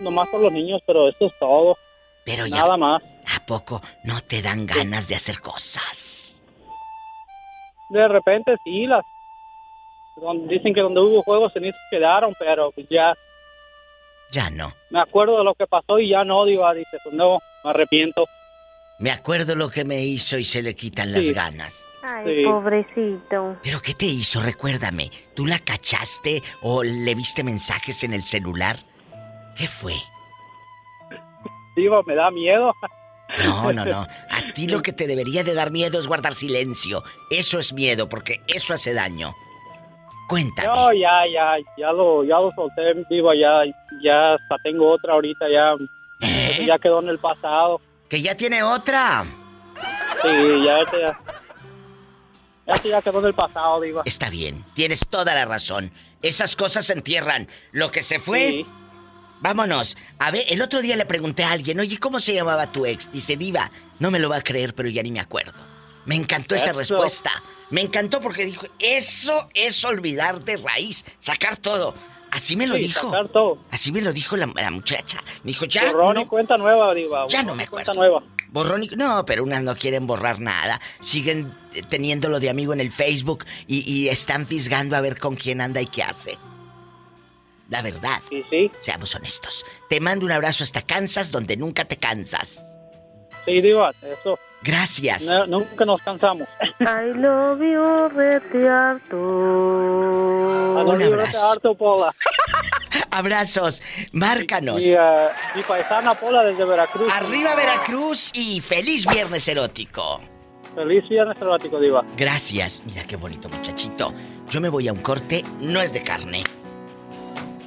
nomás por los niños, pero esto es todo.
Pero ya.
Nada más.
¿A poco no te dan ganas de hacer cosas?
De repente sí, las donde- dicen que donde hubo juegos se quedaron, pero pues ya
Ya no.
me acuerdo de lo que pasó y ya no, digo, dice, pues no, me arrepiento.
Me acuerdo lo que me hizo y se le quitan las ganas.
Ay,
Sí.
pobrecito.
¿Pero qué te hizo? Recuérdame. ¿Tú la cachaste o le viste mensajes en el celular? ¿Qué fue?
Digo, me da miedo.
No, no, no. A ti lo que te debería de dar miedo es guardar silencio. Eso es miedo, porque eso hace daño. Cuéntame.
No, ya, ya, ya lo, ya lo solté, digo, ya, ya hasta tengo otra ahorita, ya,
¿Eh?
ya quedó en el pasado.
Que ya tiene otra.
Sí, ya, ya, ya, ya quedó en el pasado, digo.
Está bien, tienes toda la razón. Esas cosas se entierran. Lo que se fue.
Sí.
Vámonos. A ver, el otro día le pregunté a alguien, oye, ¿cómo se llamaba tu ex? Dice, Diva, no me lo va a creer, pero ya ni me acuerdo. Me encantó esa
Eso.
respuesta. Me encantó porque dijo, eso es olvidar de raíz, sacar todo. Así me lo
Sí,
dijo.
sacar todo.
Así me lo dijo la, la muchacha. Me dijo, ya.
Borrón y
no-
cuenta nueva, digo.
Ya no me
y cuenta
acuerdo.
nueva.
Borrón y... No, pero unas no quieren borrar nada. Siguen eh, teniéndolo de amigo en el Facebook y, y están fisgando a ver con quién anda y qué hace. La verdad.
Sí, sí.
Seamos honestos. Te mando un abrazo hasta Kansas, donde nunca te cansas.
Sí, digo, eso.
Gracias.
No- nunca nos cansamos.
I love you, rete harto.
Un abrazo.
harto, Pola.
Abrazos. Márcanos.
Y, eh, mi paisana Pola desde Veracruz.
Arriba Veracruz y feliz viernes erótico.
Feliz viernes sabático, Diva.
Gracias. Mira qué bonito muchachito. Yo me voy a un corte, no es de carne.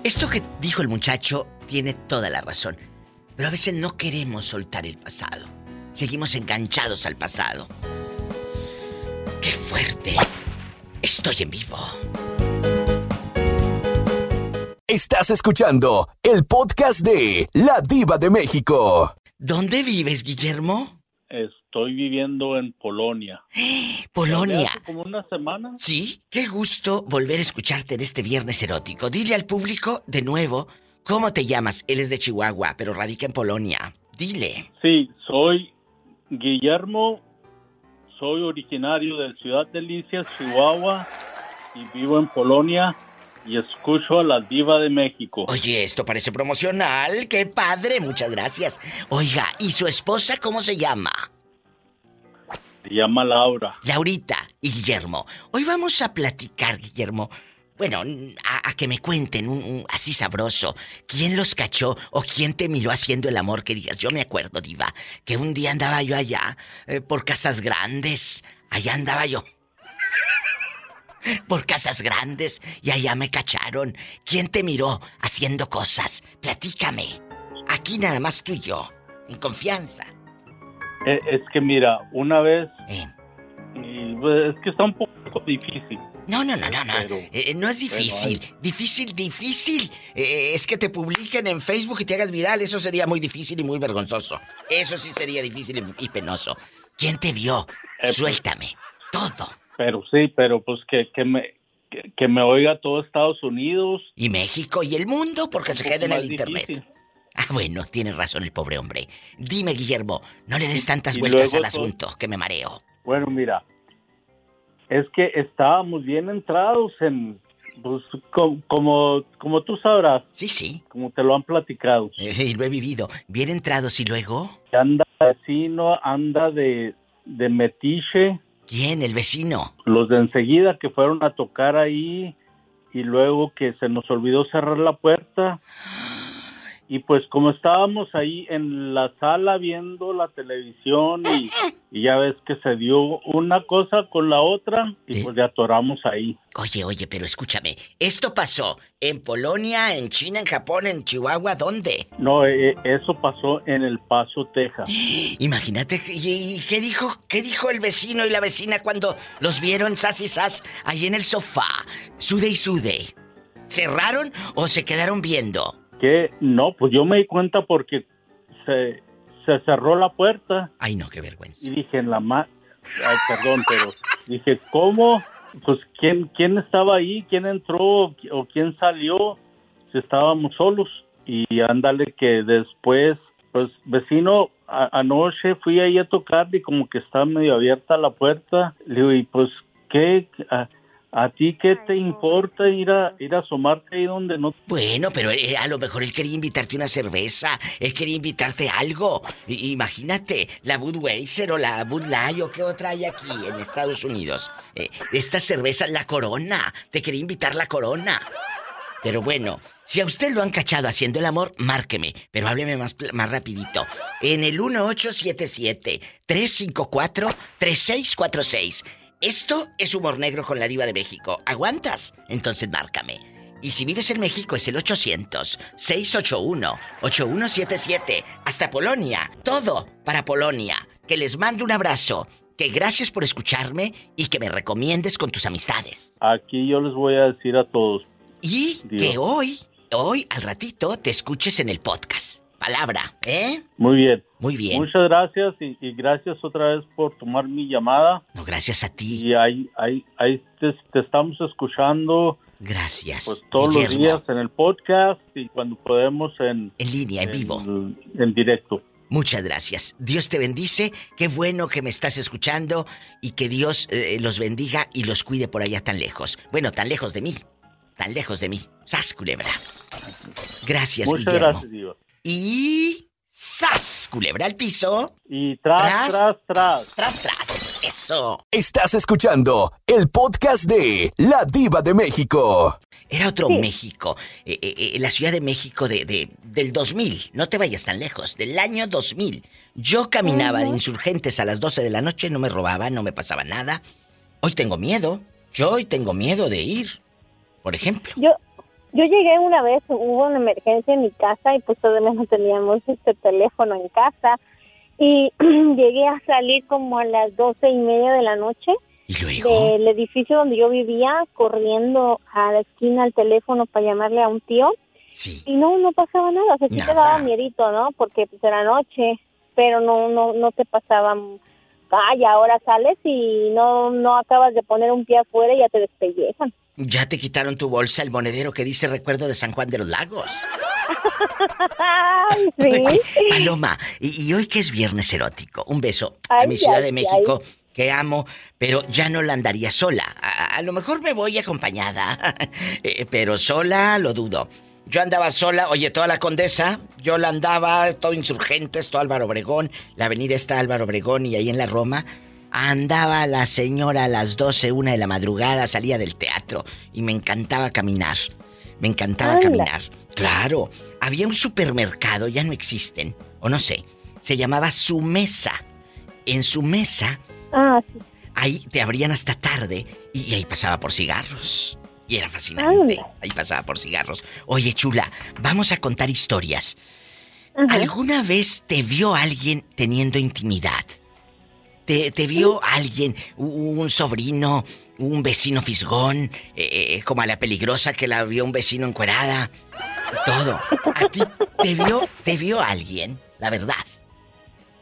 Esto que dijo el muchacho tiene toda la razón. Pero a veces no queremos soltar el pasado. Seguimos enganchados al pasado. ¡Qué fuerte! Estoy en vivo.
Estás escuchando el podcast de La Diva de México.
¿Dónde vives, Guillermo?
Estoy viviendo en Polonia.
Polonia.
Hace como una semana.
Sí, qué gusto volver a escucharte en este viernes erótico. Dile al público de nuevo cómo te llamas. Él es de Chihuahua, pero radica en Polonia. Dile.
Sí, soy Guillermo. Soy originario de Ciudad Delicias, Chihuahua, y vivo en Polonia y escucho a la diva de México.
Oye, esto parece promocional. ¡Qué padre! Muchas gracias. Oiga, ¿y su esposa cómo se llama?
Llama Laura.
Laurita y Guillermo. Hoy vamos a platicar, Guillermo. Bueno, a, que me cuenten un- así sabroso. ¿Quién los cachó o quién te miró haciendo el amor? Que digas, yo me acuerdo, Diva, que un día andaba yo allá eh, por casas grandes. Allá andaba yo. Por casas grandes y allá me cacharon. ¿Quién te miró haciendo cosas? Platícame. Aquí nada más tú y yo, en confianza.
Eh, Es que mira, una vez...
Eh.
y, pues, es que está un poco difícil.
No, no, no, no, no.
Pero-
Eh, no es difícil.
Bueno,
Difícil, difícil. Eh, es que te publiquen en Facebook y te hagas viral. Eso sería muy difícil y muy vergonzoso. Eso sí sería difícil y y penoso. ¿Quién te vio?
pues-
Suéltame. Todo.
Pero sí, pero pues que, que me que, que me oiga todo Estados Unidos.
Y México y el mundo porque se queda en el
más
internet.
difícil.
Ah, bueno, tienes razón el pobre hombre. Dime, Guillermo, no le des tantas
y
vueltas al asunto, que me mareo.
Bueno, mira, es que estábamos bien entrados en, pues, com- como, como tú sabrás.
Sí, sí.
Como te lo han platicado.
Eh, y lo he vivido. Bien entrados y luego.
Anda vecino, anda de, de metiche.
¿Quién? ¿El vecino?
Los de enseguida que fueron a tocar ahí y luego que se nos olvidó cerrar la puerta. Y pues como estábamos ahí en la sala viendo la televisión y, y ya ves que se dio una cosa con la otra y pues ya atoramos ahí.
Oye, oye, pero escúchame. ¿Esto pasó en Polonia, en China, en Japón, en Chihuahua? ¿Dónde?
No, eh, eso pasó en El Paso, Texas.
Imagínate, ¿y, y qué dijo, qué dijo el vecino y la vecina cuando los vieron sas y sas ahí en el sofá? Sude y sude. ¿Cerraron o se quedaron viendo?
Que no, pues yo me di cuenta porque se, se cerró la puerta.
Ay, no, qué vergüenza.
Y dije, en la ma... Ay, perdón, pero dije, ¿cómo? Pues, ¿quién, quién estaba ahí? ¿Quién entró o quién salió? Si estábamos solos. y ándale que después, pues vecino, a- anoche fui ahí a tocar y como que estaba medio abierta la puerta. Le digo, y pues, ¿qué? ¿A, a ti qué te importa ir a, ir a asomarte ahí donde no
Bueno, pero eh, a lo mejor él quería invitarte una cerveza, él quería invitarte algo. I- imagínate, la Budweiser o la Bud Light o qué otra hay aquí en Estados Unidos. Eh, esta cerveza, la Corona, te quería invitar la Corona. Pero bueno, si a usted lo han cachado haciendo el amor, márqueme, pero hábleme más, más rapidito. En el 1877-354-3646. Esto es Humor Negro con la Diva de México. ¿Aguantas? Entonces márcame. Y si vives en México es el 800-681-8177. Hasta Polonia. Todo para Polonia. Que les mando un abrazo. Que gracias por escucharme y que me recomiendes con tus amistades.
Aquí yo les voy a decir a todos.
Y
Dios.
que hoy, hoy al ratito te escuches en el podcast. Palabra, ¿eh?
Muy bien.
Muy bien.
Muchas gracias y, y gracias otra vez por tomar mi llamada.
No, gracias a ti.
Y ahí, ahí, ahí te, te estamos escuchando.
Gracias.
Pues todos los días en el podcast y cuando podemos en...
En línea, en vivo.
En directo.
Muchas gracias. Dios te bendice. Qué bueno que me estás escuchando y que Dios eh, los bendiga y los cuide por allá tan lejos. Bueno, tan lejos de mí. Tan lejos de mí. ¡Sas, culebra! Gracias,
Muchas
Guillermo.
gracias, Diva.
Y... ¡Sas, culebra al piso!
Y tras, tras, tras.
Tras, tras. Eso.
Estás escuchando el podcast de La Diva de México.
Era otro México. Eh, eh, eh, la Ciudad de México de, de- del 2000. No te vayas tan lejos. Del año 2000. Yo caminaba de insurgentes a las 12 de la noche, no me robaban, no me pasaba nada. Hoy tengo miedo. Yo hoy tengo miedo de ir. Por ejemplo.
Yo, yo llegué una vez, hubo una emergencia en mi casa y pues todavía no teníamos este teléfono en casa. Y llegué a salir como a las doce y media de la noche del edificio donde yo vivía corriendo a la esquina al teléfono para llamarle a un tío. Y no no pasaba nada, o sea sí te daba miedito, ¿no? Porque pues era noche, pero no no no te pasaba ay, ahora sales y no no acabas de poner un pie afuera y ya te despellejan.
Ya te quitaron tu bolsa, el monedero que dice recuerdo de San Juan de los Lagos.
Sí.
Paloma, y, y hoy que es viernes erótico, un beso a mi Ciudad
ay,
de México, que amo, pero ya no la andaría sola. A, a lo mejor me voy acompañada, eh, pero sola lo dudo. Yo andaba sola, oye, toda la condesa, yo la andaba, todo insurgentes, todo Álvaro Obregón, la avenida está Álvaro Obregón y ahí en la Roma. Andaba la señora a las 12, una de la madrugada, salía del teatro y me encantaba caminar. Me encantaba
Anda.
caminar. Claro, había un supermercado, ya no existen, o no sé, se llamaba Su Mesa. En su mesa,
Ah, sí.
ahí te abrían hasta tarde y, y ahí pasaba por cigarros. Y era fascinante. Ahí pasaba por cigarros. Oye, chula, vamos a contar historias. ¿Alguna vez te vio alguien teniendo intimidad? ¿Te, te vio alguien, un sobrino, un vecino fisgón, eh, como a la peligrosa que la vio un vecino encuerada? Todo. ¿A ti te vio, te vio alguien? La verdad.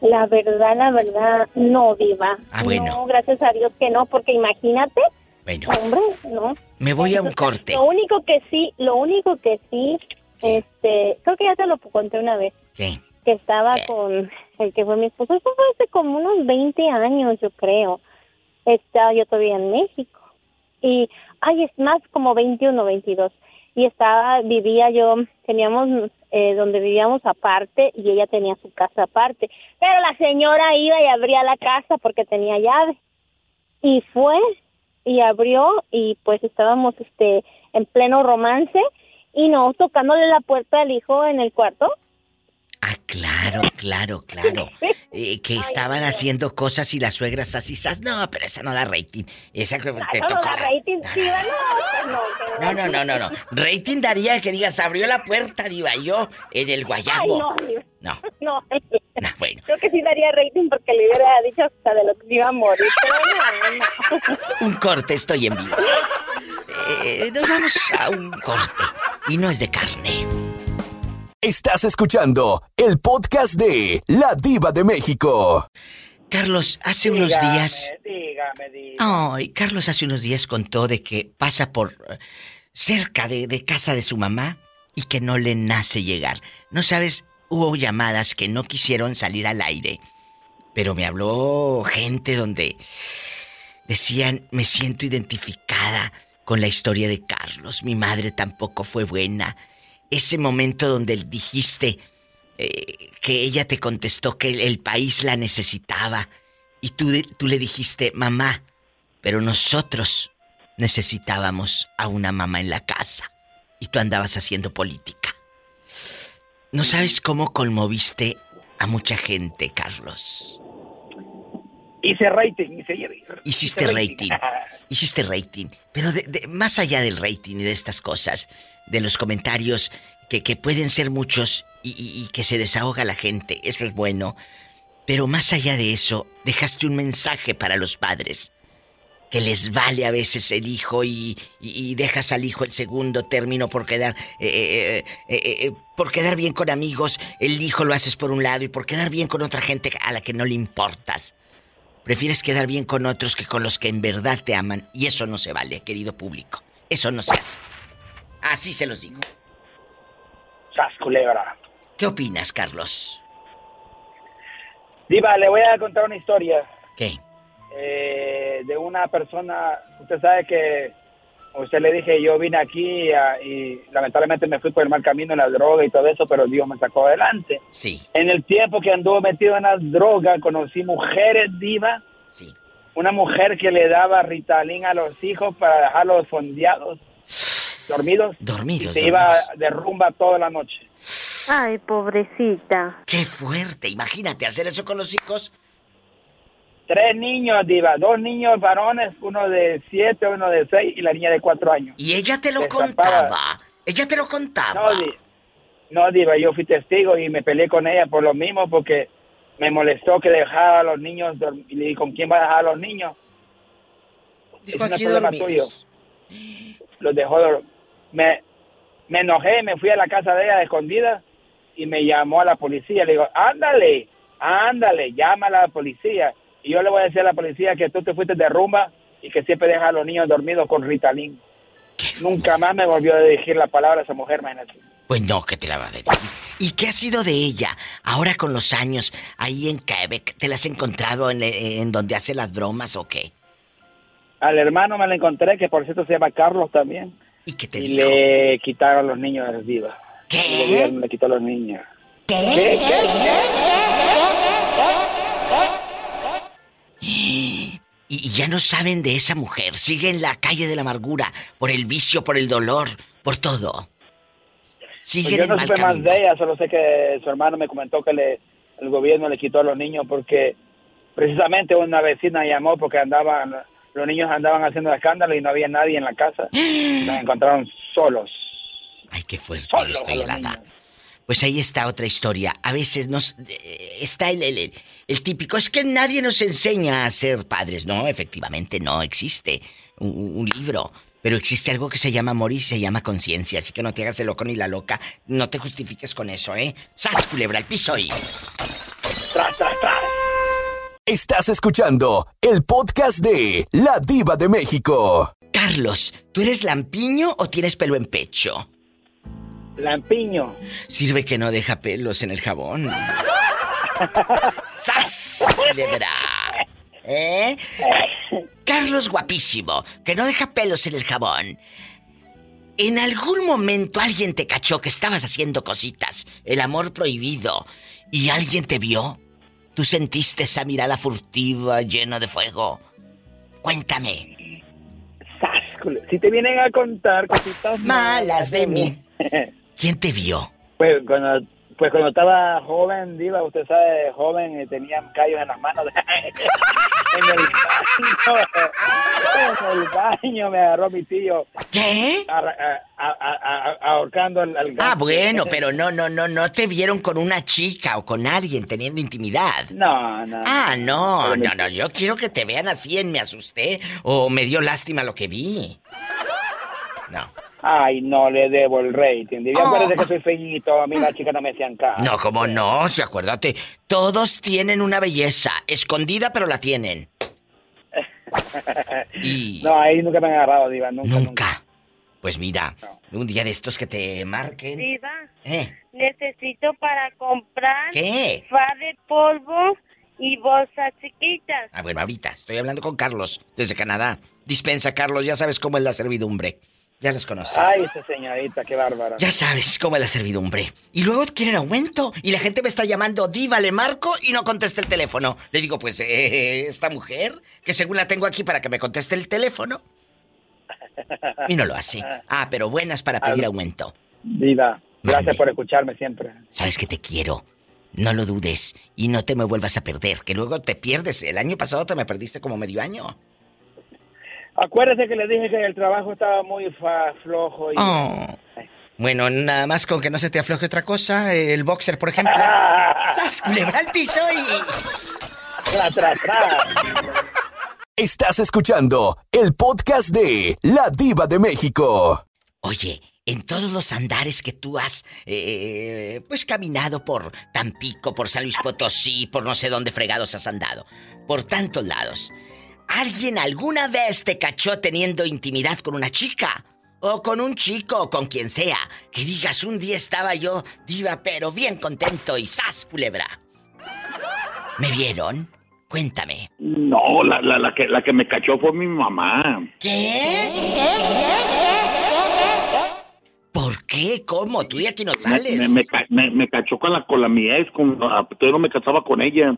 La verdad, la verdad, no, Diva.
Ah, bueno.
No, gracias a Dios que no, porque imagínate.
Bueno.
Hombre, no.
Me voy a un corte.
Lo único que sí, lo único que sí, este, creo que ya te lo conté una vez,
¿Qué?
que estaba con el que fue mi esposo, eso fue hace como unos 20 años, yo creo. Estaba yo todavía en México. Y, ay, es más como 21, 22. Y estaba, vivía yo, teníamos, eh, donde vivíamos aparte y ella tenía su casa aparte. Pero la señora iba y abría la casa porque tenía llave. Y fue y abrió y pues estábamos este en pleno romance y no tocándole la puerta al hijo en el cuarto.
Claro, claro, claro. Eh, que estaban haciendo cosas y las suegras así. No, pero esa no da rating. Esa que te
Eso no
tocó.
da
la-
rating, Diva, no, no,
No, no, no. Rating daría que digas, abrió la puerta, diva, yo en el
Ay,
guayabo.
no, Diva.
No.
No,
No, bueno.
creo que sí daría rating porque le hubiera dicho hasta de lo que iba a morir. Pero.
Un corte, estoy en vivo. Eh, nos vamos a un corte. Y no es de carne.
Estás escuchando el podcast de La Diva de México.
Carlos, hace unos días.
Dígame, dígame.
Ay, Carlos hace unos días contó de que pasa por eh, cerca de, de casa de su mamá y que no le nace llegar. No sabes, hubo llamadas que no quisieron salir al aire, pero me habló gente donde decían, me siento identificada con la historia de Carlos, mi madre tampoco fue buena. Ese momento donde dijiste eh, que ella te contestó que el, el país la necesitaba y tú, tú le dijiste, mamá, pero nosotros necesitábamos a una mamá en la casa y tú andabas haciendo política. No sabes cómo conmoviste a mucha gente, Carlos.
Hice rating, hice,
Hiciste
hice
rating. Hiciste rating. Pero de- de- más allá del rating y de estas cosas, de los comentarios que, que pueden ser muchos y, y- que se desahoga la gente, eso es bueno. Pero más allá de eso, dejaste un mensaje para los padres. Que les vale a veces el hijo y, y- dejas al hijo en segundo término por quedar eh, eh, eh, por quedar bien con amigos, el hijo lo haces por un lado y por quedar bien con otra gente a la que no le importas. Prefieres quedar bien con otros que con los que en verdad te aman. Y eso no se vale, querido público. Eso no se hace. Así se los digo.
Sas, culebra.
¿Qué opinas, Carlos?
Diva, le voy a contar una historia.
¿Qué?
eh, de una persona, usted sabe que, usted le dije, yo vine aquí a- y lamentablemente me fui por el mal camino, en la droga y todo eso, pero Dios me sacó adelante.
Sí.
En el tiempo que anduvo metido en las drogas, conocí mujeres divas.
Sí.
Una mujer que le daba Ritalin a los hijos para dejarlos fondeados, dormidos.
Dormidos,
Y se iba de rumba toda la noche.
Ay, pobrecita.
¡Qué fuerte! Imagínate hacer eso con los hijos.
Tres niños, diva, dos niños varones, uno de siete, uno de seis y la niña de cuatro años.
Y ella te lo
Destapada.
contaba. Ella te lo contaba.
No, di- no, diva, yo fui testigo y me peleé con ella por lo mismo porque me molestó que dejara a los niños dorm- y le dije, ¿con quién va a dejar a los niños?
Dijo,
es
"Aquí
problema tuyo.
dormidos".
Los dejó dor- me, me enojé, me fui a la casa de ella de escondida y me llamó a la policía. Le digo, ándale, ándale, llama a la policía. Y yo le voy a decir a la policía que tú te fuiste de rumba y que siempre dejas a los niños dormidos con Ritalin. Nunca más me volvió a dirigir la palabra a esa mujer, imagínate.
Pues no, que te la va a decir. ¿Y qué ha sido de ella? Ahora con los años, ahí en Quebec, ¿te la has encontrado en, en donde hace las bromas o qué?
Al hermano me lo encontré, que por cierto se llama Carlos también.
¿Y qué te
y
dijo?
le quitaron los niños de viva.
¿Qué?
El gobierno le quitó a los niños.
¿Qué? Y, y ya no saben de esa mujer. Sigue en la calle de la amargura, por el vicio, por el dolor, por todo. Sigue
Pues yo no supe más de ella, solo sé que su hermano me comentó que le, el gobierno le quitó a los niños porque precisamente una vecina llamó porque andaban, los niños andaban haciendo escándalo y no había nadie en la casa. Los encontraron solos.
Ay, qué fuerte
Solos
esto,
a los
helada. Pues ahí está otra historia. A veces nos eh, está el, el- el típico, es que nadie nos enseña a ser padres. No, efectivamente no existe un, un libro. Pero existe algo que se llama amor y se llama conciencia. Así que no te hagas el loco ni la loca. No te justifiques con eso, ¿eh? ¡Sas, culebra, al piso y...
Estás escuchando el podcast de La Diva de México.
Carlos, ¿tú eres lampiño o tienes pelo en pecho?
Lampiño.
Sirve que no deja pelos en el jabón. ¡Sas! Culebra! ¿Eh? Carlos guapísimo, que no deja pelos en el jabón. En algún momento alguien te cachó que estabas haciendo cositas, el amor prohibido, y alguien te vio. ¿Tú sentiste esa mirada furtiva llena de fuego? Cuéntame.
Si te vienen a contar cositas
Malas de mí. ¿Quién te vio?
Pues cuando, pues cuando estaba joven, diva, usted sabe, joven, eh, tenía callos en las manos. en el baño, en el baño me agarró mi tío.
¿Qué?
A- a- a- a- ahorcando al, al
Ah, bueno, pero no, no, no, no te vieron con una chica o con alguien teniendo intimidad.
No, no.
Ah, no, no, no, yo quiero que te vean así en me asusté o me dio lástima lo que vi.
Ay, no le debo el rating. Diva,
Oh.
acuérdate que soy feñito, a mí las chicas no me hacían caso.
No, como no, si acuérdate, todos tienen una belleza, escondida pero la tienen.
No, ahí nunca me han agarrado, Diva, nunca.
Nunca. Pues mira, un día de estos que te marquen.
Diva,
¿Eh?
necesito para comprar
¿Qué?
fa de polvo y bolsas chiquitas.
Ah, bueno, ahorita estoy hablando con Carlos desde Canadá. Dispensa, Carlos, ya sabes cómo es la servidumbre. Ya los conoces.
Ay, esa señorita, qué bárbara.
Ya sabes cómo es la servidumbre. Y luego quieren aumento. Y la gente me está llamando, Diva, le marco y no contesta el teléfono. Le digo, pues, eh, esta mujer, que según la tengo aquí para que me conteste el teléfono. Y no lo hace. Ah, pero buenas para pedir aumento.
Diva, gracias
Mande.
por escucharme siempre.
Sabes que te quiero. No lo dudes. Y no te me vuelvas a perder. Que luego te pierdes. El año pasado te me perdiste como medio año.
Acuérdese que le dije que el trabajo estaba muy fa- flojo y...
Oh. Bueno, nada más con que no se te afloje otra cosa. El boxer, por ejemplo. ¡Sas! Culebra al piso y...
Tra, tra, tra.
Estás escuchando el podcast de La Diva de México.
Oye, en todos los andares que tú has, eh, pues caminado por Tampico, por San Luis Potosí, por no sé dónde fregados has andado, por tantos lados, ¿alguien alguna vez te cachó teniendo intimidad con una chica? O con un chico, o con quien sea. Que digas, un día estaba yo, diva, pero bien contento y ¡zas, culebra! ¿Me vieron? Cuéntame.
No, la, la, la, que, la que me cachó fue mi mamá.
¿Por qué? ¿Cómo? Tú de aquí no
Me,
sales.
me, me me- me cachó con la, con la mi ex, con, ah, todavía no me casaba con ella.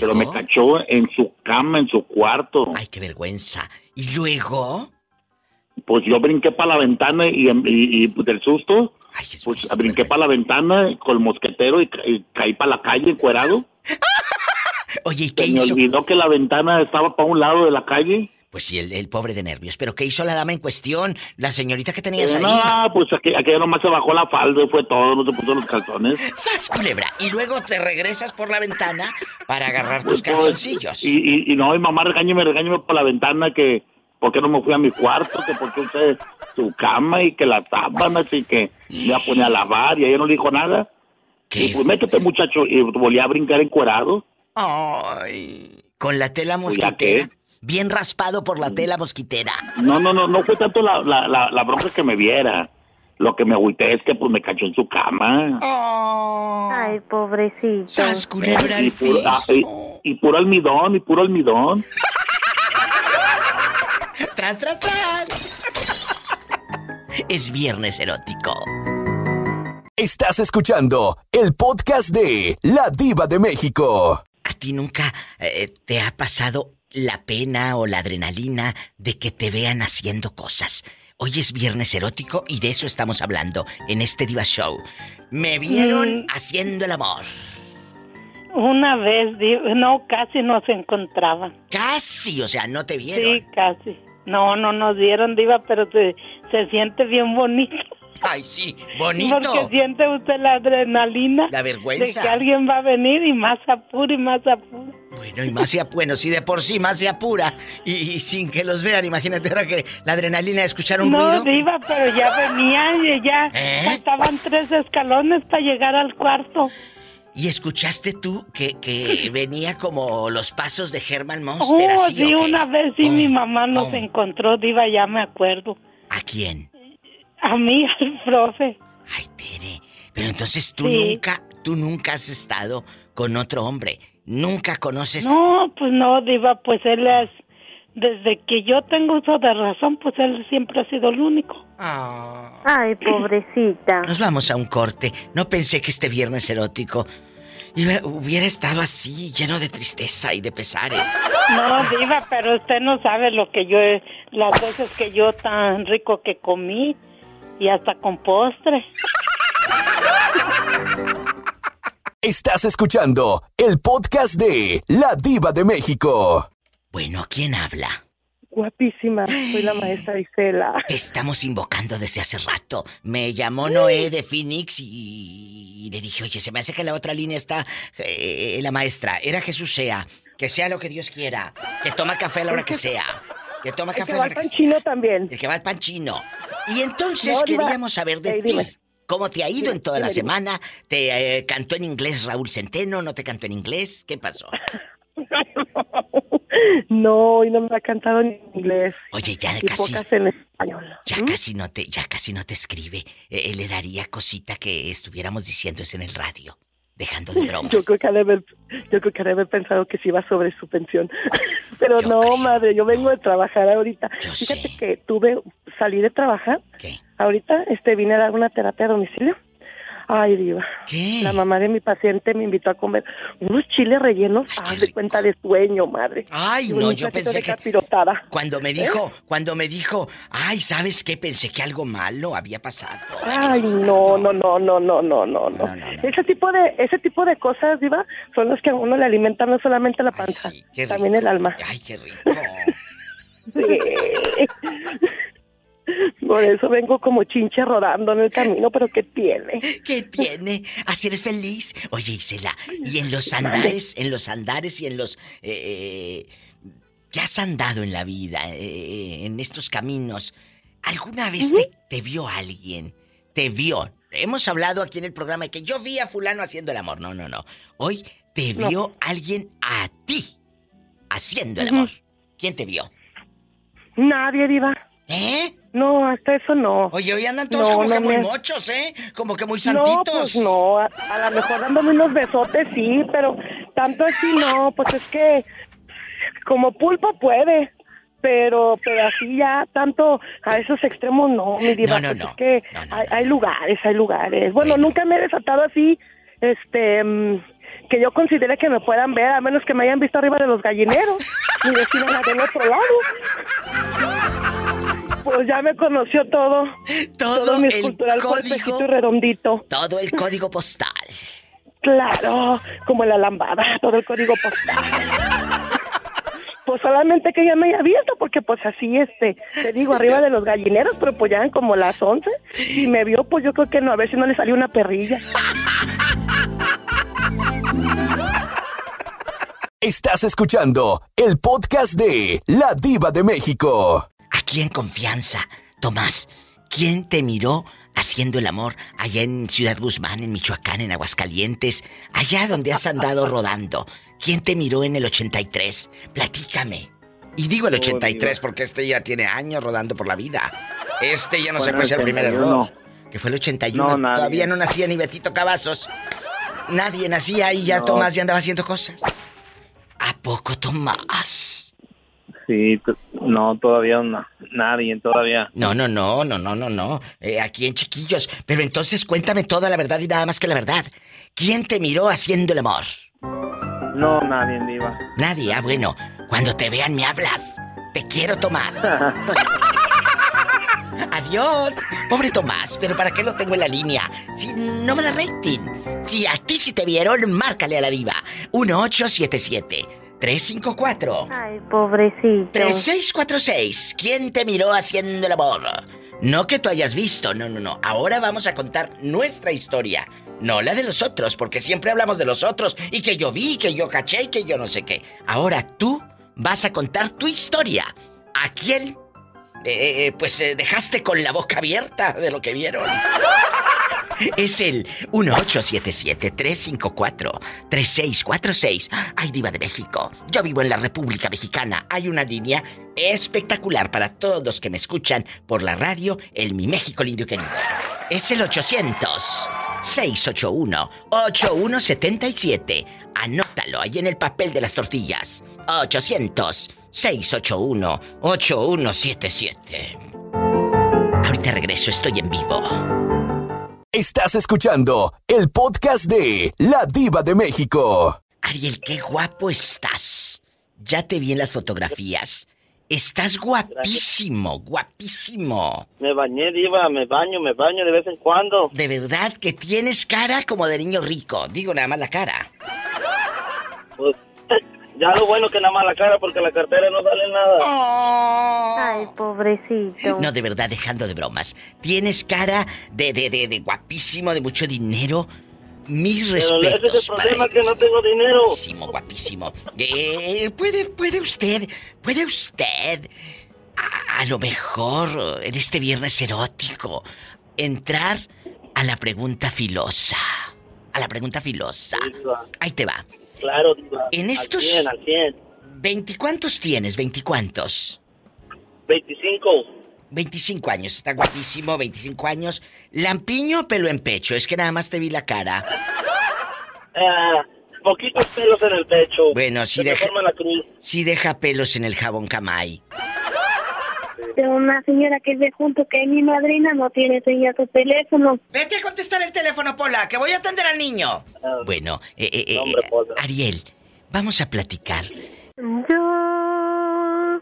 Pero me cachó en su cama, en su cuarto.
Ay, qué vergüenza. ¿Y luego?
Pues yo brinqué para la ventana y, y, y del susto, pues brinqué para la ventana con el mosquetero y, ca- y caí para la calle encuerado.
Oye, ¿y qué
Se me
hizo?
olvidó que la ventana estaba para un lado de la calle.
Pues sí, el, el pobre de nervios. ¿Pero qué hizo la dama en cuestión? La señorita que tenías
Eh,
ahí.
no, pues aqu- aquella nomás se bajó la falda y fue todo, no se puso los calzones.
¡Sas, culebra! Y luego te regresas por la ventana para agarrar tus calzoncillos.
Y, y, y no, y mamá regáñeme, regáñeme por la ventana que por qué no me fui a mi cuarto, que por qué usted su cama y que las sábanas y que me iba a poner a lavar y ella no le dijo nada. Y pues métete muchacho y volví a brincar encuerado.
Ay, con la tela
Pues, ¿ya
mosquitera. Bien raspado por la tela mosquitera.
No, no, no, no fue tanto la, la, la, la bronca que me viera. Lo que me agüité es que pues me cachó en su cama.
Ay, pobrecito.
¡Sas, culebra
y,
al
puro, ah, y, y puro almidón, y puro almidón.
¡Tras, tras, tras! Es viernes erótico.
Estás escuchando el podcast de La Diva de México.
¿A ti nunca eh, te ha pasado la pena o la adrenalina de que te vean haciendo cosas? Hoy es viernes erótico y de eso estamos hablando en este Diva Show. Me vieron
Mm.
haciendo el amor.
Una vez, no, casi nos encontraban.
Casi, o sea, no te vieron.
Sí, casi. No, no nos dieron, Diva, pero se, se siente bien bonito.
Ay, sí, bonito.
Porque siente usted la adrenalina.
La vergüenza.
De que alguien va a venir y más apura y más apura.
Bueno, y más se apura, bueno, si de por sí más se apura y, y sin que los vean, imagínate ahora que la adrenalina de escuchar un
no,
ruido.
Diva, pero ya venía y ya
¿Eh?
faltaban tres escalones para llegar al cuarto.
¿Y escuchaste tú que, que venía como los pasos de Herman Monster
Oh,
así
sí, una vez sí mi mamá nos encontró, Diva, ya me acuerdo.
¿A quién?
A mí, al profe.
Pero entonces tú
Sí.
nunca, tú nunca has estado con otro hombre. Nunca conoces.
No, pues no, Diva, pues él es. Desde que yo tengo uso de razón, pues él siempre ha sido el único.
Ay, pobrecita.
Nos vamos a un corte. No pensé que este viernes erótico hubiera estado así, lleno de tristeza y de pesares.
No, Diva, pero usted no sabe lo que yo he. Las veces que yo tan rico que comí y hasta con postre.
Estás escuchando el podcast de La Diva de México.
Bueno, ¿quién habla?
Guapísima, soy la maestra Isela.
Te estamos invocando desde hace rato. Me llamó Noé de Phoenix y, y le dije, oye, se me hace que la otra línea está eh, la maestra. Era Jesús sea. Que sea lo que Dios quiera. Que toma café a la hora que sea. Que toma
El
café
que
a
va al
hora que
pan
sea.
chino también.
El que va al pan chino. Y entonces
No,
queríamos saber de ti.
dime.
¿Cómo te ha ido
Dime,
en toda la
dime,
semana? ¿Te eh, cantó en inglés Raúl Centeno? ¿No te cantó en inglés? ¿Qué pasó?
No, y no me ha cantado en inglés.
Oye, ya
y
casi.
pocas en español.
Ya casi no te, ya casi no te escribe. Eh, le daría cosita que estuviéramos diciendo eso en el radio. Dejando de bromas.
Yo creo que ha de haber, yo creo que ha de haber pensado que se iba sobre su pensión. Pero no, madre, yo vengo de trabajar ahorita. Fíjate que tuve, salí de trabajar. Ahorita este vine a dar una terapia a domicilio. Ay, diva.
¿Qué?
La mamá de mi paciente me invitó a comer unos chiles rellenos, haz de cuenta de sueño, madre.
Ay, no, yo pensé que-
capirotada.
Cuando me
¿Eh?
dijo, cuando me dijo, ay, ¿sabes qué? Pensé que algo malo había pasado.
Ay, no, no, no, no, no, no, no, no. Ese tipo de, ese tipo de cosas, diva, son las que a uno le alimentan no solamente la panza, también el alma.
Ay, qué rico.
Sí. Por eso vengo como chinche rodando en el camino, pero ¿qué tiene?
¿Qué tiene? Así eres feliz. Oye, Isela, y en los andares, en los andares y en los... Eh, ¿Qué has andado en la vida, eh, en estos caminos? ¿Alguna vez te, te vio alguien? ¿Te vio? Hemos hablado aquí en el programa de que yo vi a fulano haciendo el amor. No, no, no. Hoy te
No.
vio alguien a ti haciendo el amor. ¿Quién te vio?
Nadie, diva.
¿Eh?
No, hasta eso no.
Oye, hoy andan todos
No,
como
no
que muy
me-
mochos, ¿eh? Como que muy
No,
santitos.
pues no, a, a lo mejor dándome unos besotes sí, pero tanto así no, pues es que como pulpo puede, pero pero así ya tanto a esos extremos no, mi diva,
No, no,
pues
no.
es que hay, hay lugares, hay lugares. Bueno, nunca me he desatado así, este, mm, que yo considere que me puedan ver, a menos que me hayan visto arriba de los gallineros. Mi vecina la del otro lado. Pues ya me conoció todo.
Todo
mi
el código.
redondito.
Todo el código postal.
Claro, como la lambada, todo el código postal. Pues solamente que ella me haya visto, porque pues así, este, te digo, arriba de los gallineros, pero pues ya eran como las 11, y me vio, pues yo creo que no, a ver si no le salió una perrilla.
Estás escuchando el podcast de La Diva de México.
Aquí en confianza, Tomás, ¿quién te miró haciendo el amor allá en Ciudad Guzmán, en Michoacán, en Aguascalientes, allá donde has andado rodando? ¿Quién te miró en el 83? Platícame. Y digo el 83 porque este ya tiene años rodando por la vida. Este ya no se
Bueno,
puede ser el primer
81.
error. Que fue el 81.
No, nadie.
Todavía no nacía ni Betito Cavazos. Nadie nacía y ya
No.
Tomás ya andaba haciendo cosas. ¿A poco Tomás?
Sí, no, todavía no, nadie, todavía.
No, no, no, no, no, no, no. Eh, aquí en chiquillos. Pero entonces cuéntame toda la verdad y nada más que la verdad. ¿Quién te miró haciendo el amor?
No, nadie, Diva.
Nadie. Ah, bueno. Cuando te vean me hablas. Te quiero, Tomás. Adiós. Pobre Tomás, pero ¿para qué lo tengo en la línea? Si no me da rating. Si a ti si te vieron, márcale a la diva. 1877 354
Ay, pobrecito.
3646. ¿Quién te miró haciendo el amor? No que tú hayas visto, no, no, no. Ahora vamos a contar nuestra historia. No la de los otros, porque siempre hablamos de los otros y que yo vi, que yo caché y que yo no sé qué. Ahora tú vas a contar tu historia. ¿A quién? eh, eh, pues eh, dejaste con la boca abierta de lo que vieron. Es el 1877-354-3646. Ay, Diva de México. Yo vivo en la República Mexicana. Hay una línea espectacular para todos los que me escuchan por la radio, el Mi México lindo y querido. Es el 800-681-8177. Anótalo ahí en el papel de las tortillas. 800-681-8177. Ahorita regreso, estoy en vivo.
Estás escuchando el podcast de La Diva de México.
Ariel, qué guapo estás. Ya te vi en las fotografías. Estás guapísimo, guapísimo.
Me bañé, Diva, me baño, me baño de vez en cuando.
De verdad que tienes cara como de niño rico. Digo nada más la cara.
Pues, ya lo bueno que nada más la cara porque la cartera no sale nada.
Ay, pobrecito.
No, de verdad, dejando de bromas. Tienes cara de, de, de, de guapísimo, de mucho dinero. Mis
Pero ese es el
respetos para
problema,
este
que no tengo dinero.
Guapísimo, guapísimo. Eh, puede, puede usted, puede usted, a, a lo mejor en este viernes erótico, entrar a la pregunta filosa. A la pregunta filosa. Ahí te va.
Claro, Diva.
En
Al
estos
100, al 100.
¿Veinticuántos tienes? ¿Veinticuántos?
25.
25 años, está guapísimo, 25 años. ¿Lampiño o pelo en pecho? Es que nada más te vi la cara.
Ah, poquitos pelos en el pecho.
Bueno, si
Se
deja,
forma la cruz.
si deja pelos en el jabón camay.
De una señora que ve junto que mi madrina no tiene señal su teléfono.
Vete a contestar el teléfono, Pola, que voy a atender al niño. Bueno, eh, eh, eh, Ariel, vamos a platicar.
Yo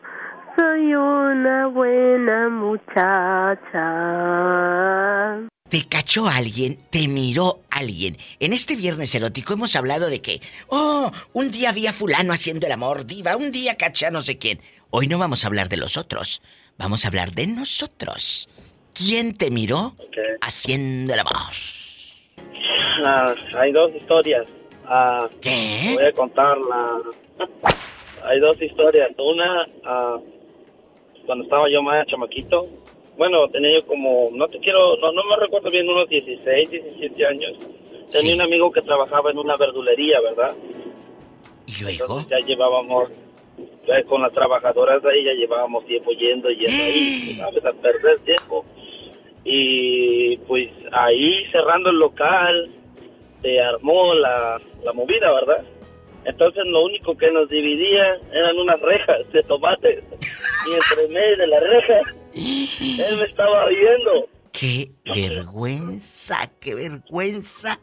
soy una buena muchacha.
¿Te cachó alguien? ¿Te miró alguien? En este viernes erótico hemos hablado de que, oh, un día vi a fulano haciendo el amor, diva, un día caché a no sé quién. Hoy no vamos a hablar de los otros, vamos a hablar de nosotros. ¿Quién te miró haciendo el amor?
Ah, hay dos historias. Ah,
¿Qué?
Voy a contarla. hay dos historias. Una, ah, cuando estaba yo más chamaquito. Bueno, tenía yo como, no te quiero, no, no me recuerdo bien, unos 16, 17 años. Tenía un amigo que trabajaba en una verdulería, ¿verdad?
¿Y luego?
Entonces ya llevábamos, con las trabajadoras de ahí, ya llevábamos tiempo yendo y yendo ahí, ¿sabes? A perder tiempo. Y pues ahí cerrando el local, se armó la, la movida, ¿verdad? Entonces lo único que nos dividía eran unas rejas de tomates. Y entre medio de las rejas, él me estaba riendo.
¡Qué vergüenza! ¡Qué vergüenza!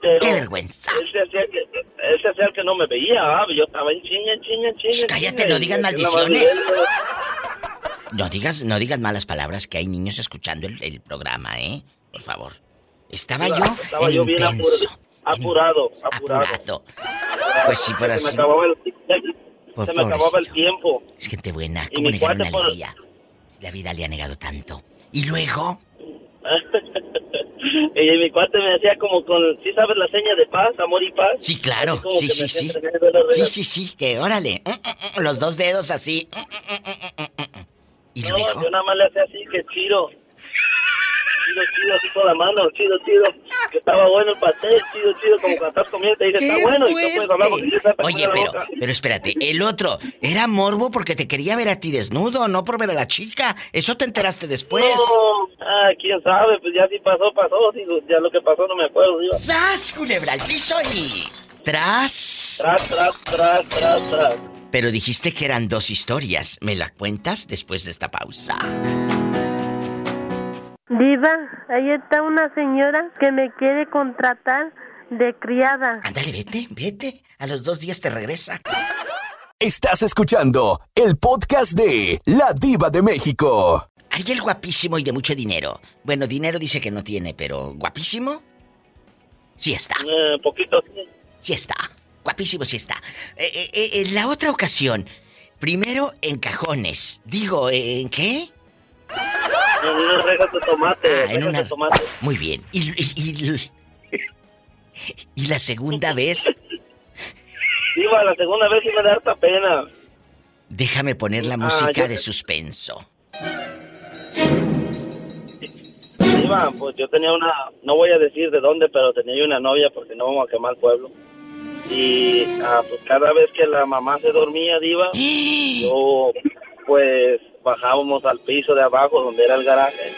Pero
¡Qué vergüenza!
Él se hacía que, él se hacía el que no me veía, ah, yo estaba en chinga, en chinga, en chinga. en
cállate, no digas maldiciones. No digas, no digas malas palabras que hay niños escuchando el, el programa, ¿eh? Por favor. Estaba yo
Estaba
en
yo bien
intenso.
apurado, apurado, apurado.
Pues sí, pero
Se me
así.
acababa el,
Por
se me acababa el tiempo.
Es gente buena, ¿cómo negar una
por-
alegría? La vida le ha negado tanto. Y luego,
y mi cuate me decía como con, ¿sí sabes la seña de paz, amor y paz?
sí, claro, sí, sí, sí. Sí, sí, sí, que órale. Mm, mm, mm, Los dos dedos así. Y
no,
luego,
yo nada más le hacía así, que chido. Chido, chido, así con la mano, chido, chido. Que estaba bueno el pastel, chido, chido, como cuando estás comiendo y dices, está bueno, y tú puedes hablar porque está
Oye,
la
pero,
boca.
pero espérate, el otro era morbo porque te quería ver a ti desnudo, no por ver a la chica. Eso te enteraste después.
No, ah, quién sabe, pues ya si pasó, pasó, digo, ya lo que pasó no me acuerdo, digo.
¡Sas, culebra al piso y... Tras...
Tras, tras, tras, tras, tras.
Pero dijiste que eran dos historias. ¿Me la cuentas después de esta pausa?
Diva, ahí está una señora que me quiere contratar de criada.
Ándale, vete, vete. A los dos días te regresa.
Estás escuchando el podcast de La Diva de México.
Ariel guapísimo y de mucho dinero. Bueno, dinero dice que no tiene, pero guapísimo. Sí está.
Eh, poquito, sí.
Sí está. Guapísimo sí está. Eh, eh, eh, en la otra ocasión, primero en cajones. Digo, ¿eh, ¿en qué?
En unas rejas de tomate,
Ah, en una...
de tomate.
Muy bien. Y, y- y- y la segunda vez,
Diva, la segunda vez sí me da harta pena.
déjame poner la
Ah,
música de suspenso.
Diva, pues yo tenía una, no voy a decir de dónde, pero tenía una novia porque no vamos a quemar el pueblo. Y ah, pues cada vez que la mamá se dormía, Diva, yo pues bajábamos al piso de abajo donde era el garaje.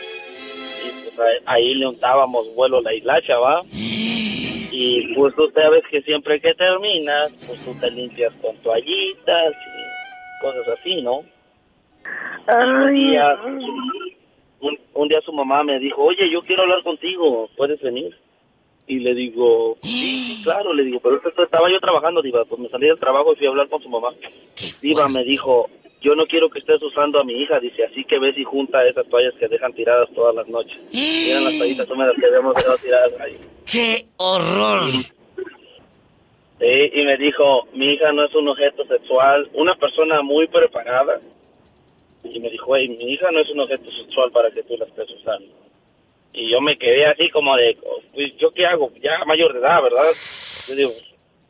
Y pues ahí, le untábamos vuelo la hilacha, ¿va? Y pues tú sabes que siempre que terminas, pues tú te limpias con toallitas y cosas así, ¿no? un día, un, un día su mamá me dijo, oye, yo quiero hablar contigo, ¿puedes venir? Y le digo, sí, sí, claro, le digo, pero esto- estaba yo trabajando, Diva, pues me salí del trabajo y fui a hablar con su mamá. Diva me dijo, yo no quiero que estés usando a mi hija, dice, así que ves y junta esas toallas que dejan tiradas todas las noches. Y eran las toallitas húmedas que habíamos dejado tiradas ahí.
¡Qué horror!
Sí, y me dijo, mi hija no es un objeto sexual, una persona muy preparada. Y me dijo, hey, mi hija no es un objeto sexual para que tú la estés usando. Y yo me quedé así como de, pues, ¿yo qué hago? Ya mayor de edad, ¿verdad? Yo digo,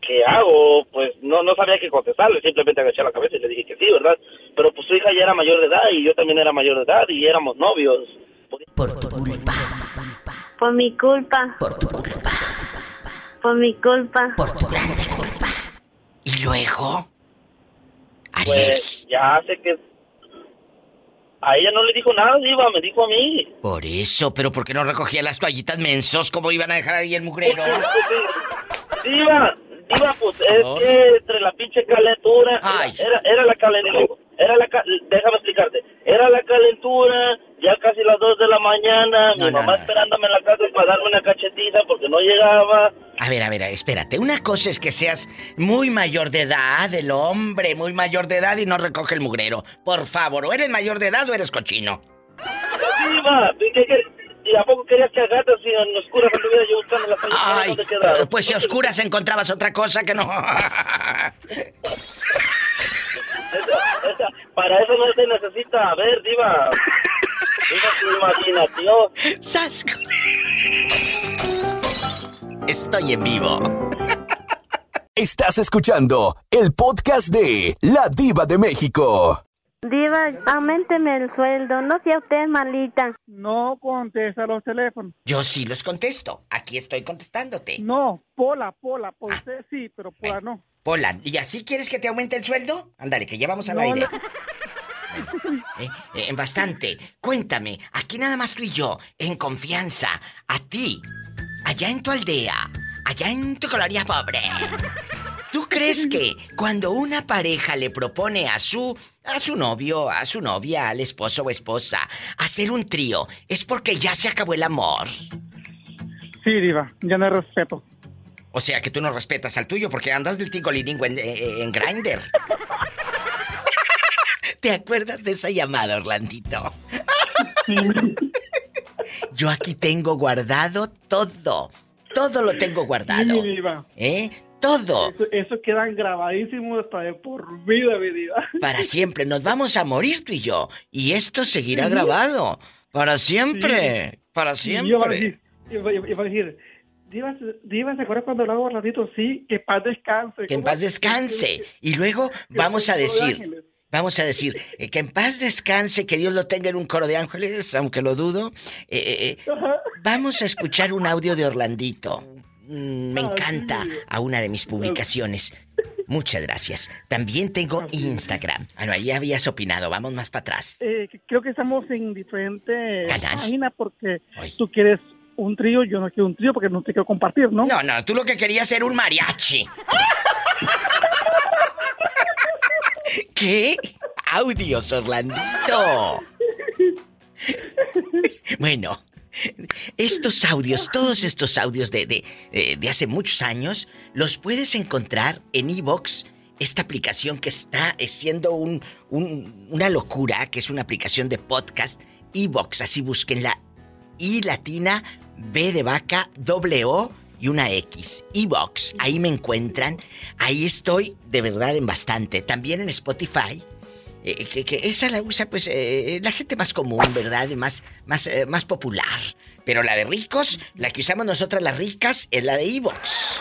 ¿qué hago? Pues no, no sabía qué contestarle, simplemente agaché la cabeza y le dije que sí, ¿verdad? Pero pues su hija ya era mayor de edad y yo también era mayor de edad y éramos novios.
Por tu culpa.
Por mi culpa.
Por tu culpa.
Por mi culpa.
Por tu grande culpa. Y luego,
Pues ya sé que... A ella no le dijo nada, Diva, me dijo a mí.
Por eso, pero ¿por qué no recogía las toallitas mensos? ¿Cómo iban a dejar ahí el mugrero?
Diva, Diva, pues es que entre la pinche calentura... Era, era la calentura... Era la... Déjame explicarte. Era la calentura, ya casi las 2 de la mañana, mi mamá esperándome en la casa para darme una cachetita porque no llegaba.
A ver, a ver, espérate. Una cosa es que seas muy mayor de edad, el hombre muy mayor de edad y no recoge el mugrero. Por favor, o eres mayor de edad o eres cochino.
Diva, ¿y qué- qué- ¿y a poco querías que a gatas y en oscuras anduviera yo buscando la calle?
Ay,
¿Dónde quedaba?
pues si a oscuras encontrabas otra cosa que no.
Esa- esa- para eso no se necesita, a ver, Diva. Diva, tu imaginación.
¡Sas! Estoy en vivo.
Estás escuchando el podcast de La Diva de México.
Diva, aumenteme el sueldo, no sea usted malita.
No contesta los teléfonos.
Yo sí los contesto. Aquí estoy contestándote.
No, Pola, Pola, por usted sí, pero Pola no.
Pola, ¿y así quieres que te aumente el sueldo? Ándale, que ya vamos al
No,
aire. Eh, eh, bastante. Cuéntame, aquí nada más tú y yo, en confianza, a ti, allá en tu aldea, allá en tu colonia pobre. ¿Tú crees que cuando una pareja le propone a su a su novio, a su novia, al esposo o esposa hacer un trío, es porque ya se acabó el amor?
Sí, Diva, ya no hay respeto.
O sea que tú no respetas al tuyo porque andas del tingolilingo en, en, en Grindr. ¿Te acuerdas de esa llamada, Orlandito? Yo aquí tengo guardado todo. Todo lo tengo guardado.
Sí, Diva.
¿Eh? Todo.
Eso, eso queda grabadísimo hasta de por vida, mi Diva.
Para siempre. Nos vamos a morir tú y yo. Y esto seguirá
Sí.
grabado. Para siempre.
Sí.
Para
Y yo iba a
siempre.
decir, iba, iba- iba a decir, Diva, se- Diva, ¿se acuerda cuando hablaba ratito? Sí, que paz descanse.
Que en paz descanse. Y luego vamos a decir. Vamos a decir, eh, que en paz descanse, que Dios lo tenga en un coro de ángeles, aunque lo dudo. Eh, eh, eh, vamos a escuchar un audio de Orlandito. Mm, Me
Ah,
encanta a una de mis publicaciones. Muchas gracias. También tengo Instagram. Bueno, ahí habías opinado. Vamos más para atrás.
Eh, creo que estamos en diferentes páginas porque tú quieres un trío, yo no quiero un trío porque no te quiero compartir, ¿no?
No, no, tú lo que querías era un mariachi. ¿Qué? Audios, Orlandito. Bueno, estos audios, todos estos audios de, de, eh, de hace muchos años, los puedes encontrar en Evox, esta aplicación que está siendo un, un- una locura, que es una aplicación de podcast. Evox, así búsquenla. I latina, B de vaca, O y una X. Evox, ahí me encuentran. Ahí estoy de verdad en bastante. También en Spotify. Eh, que, que esa la usa pues eh, la gente más común, ¿verdad? Y Más, más, eh, más popular. Pero la de ricos, la que usamos nosotras las ricas, es la de Evox.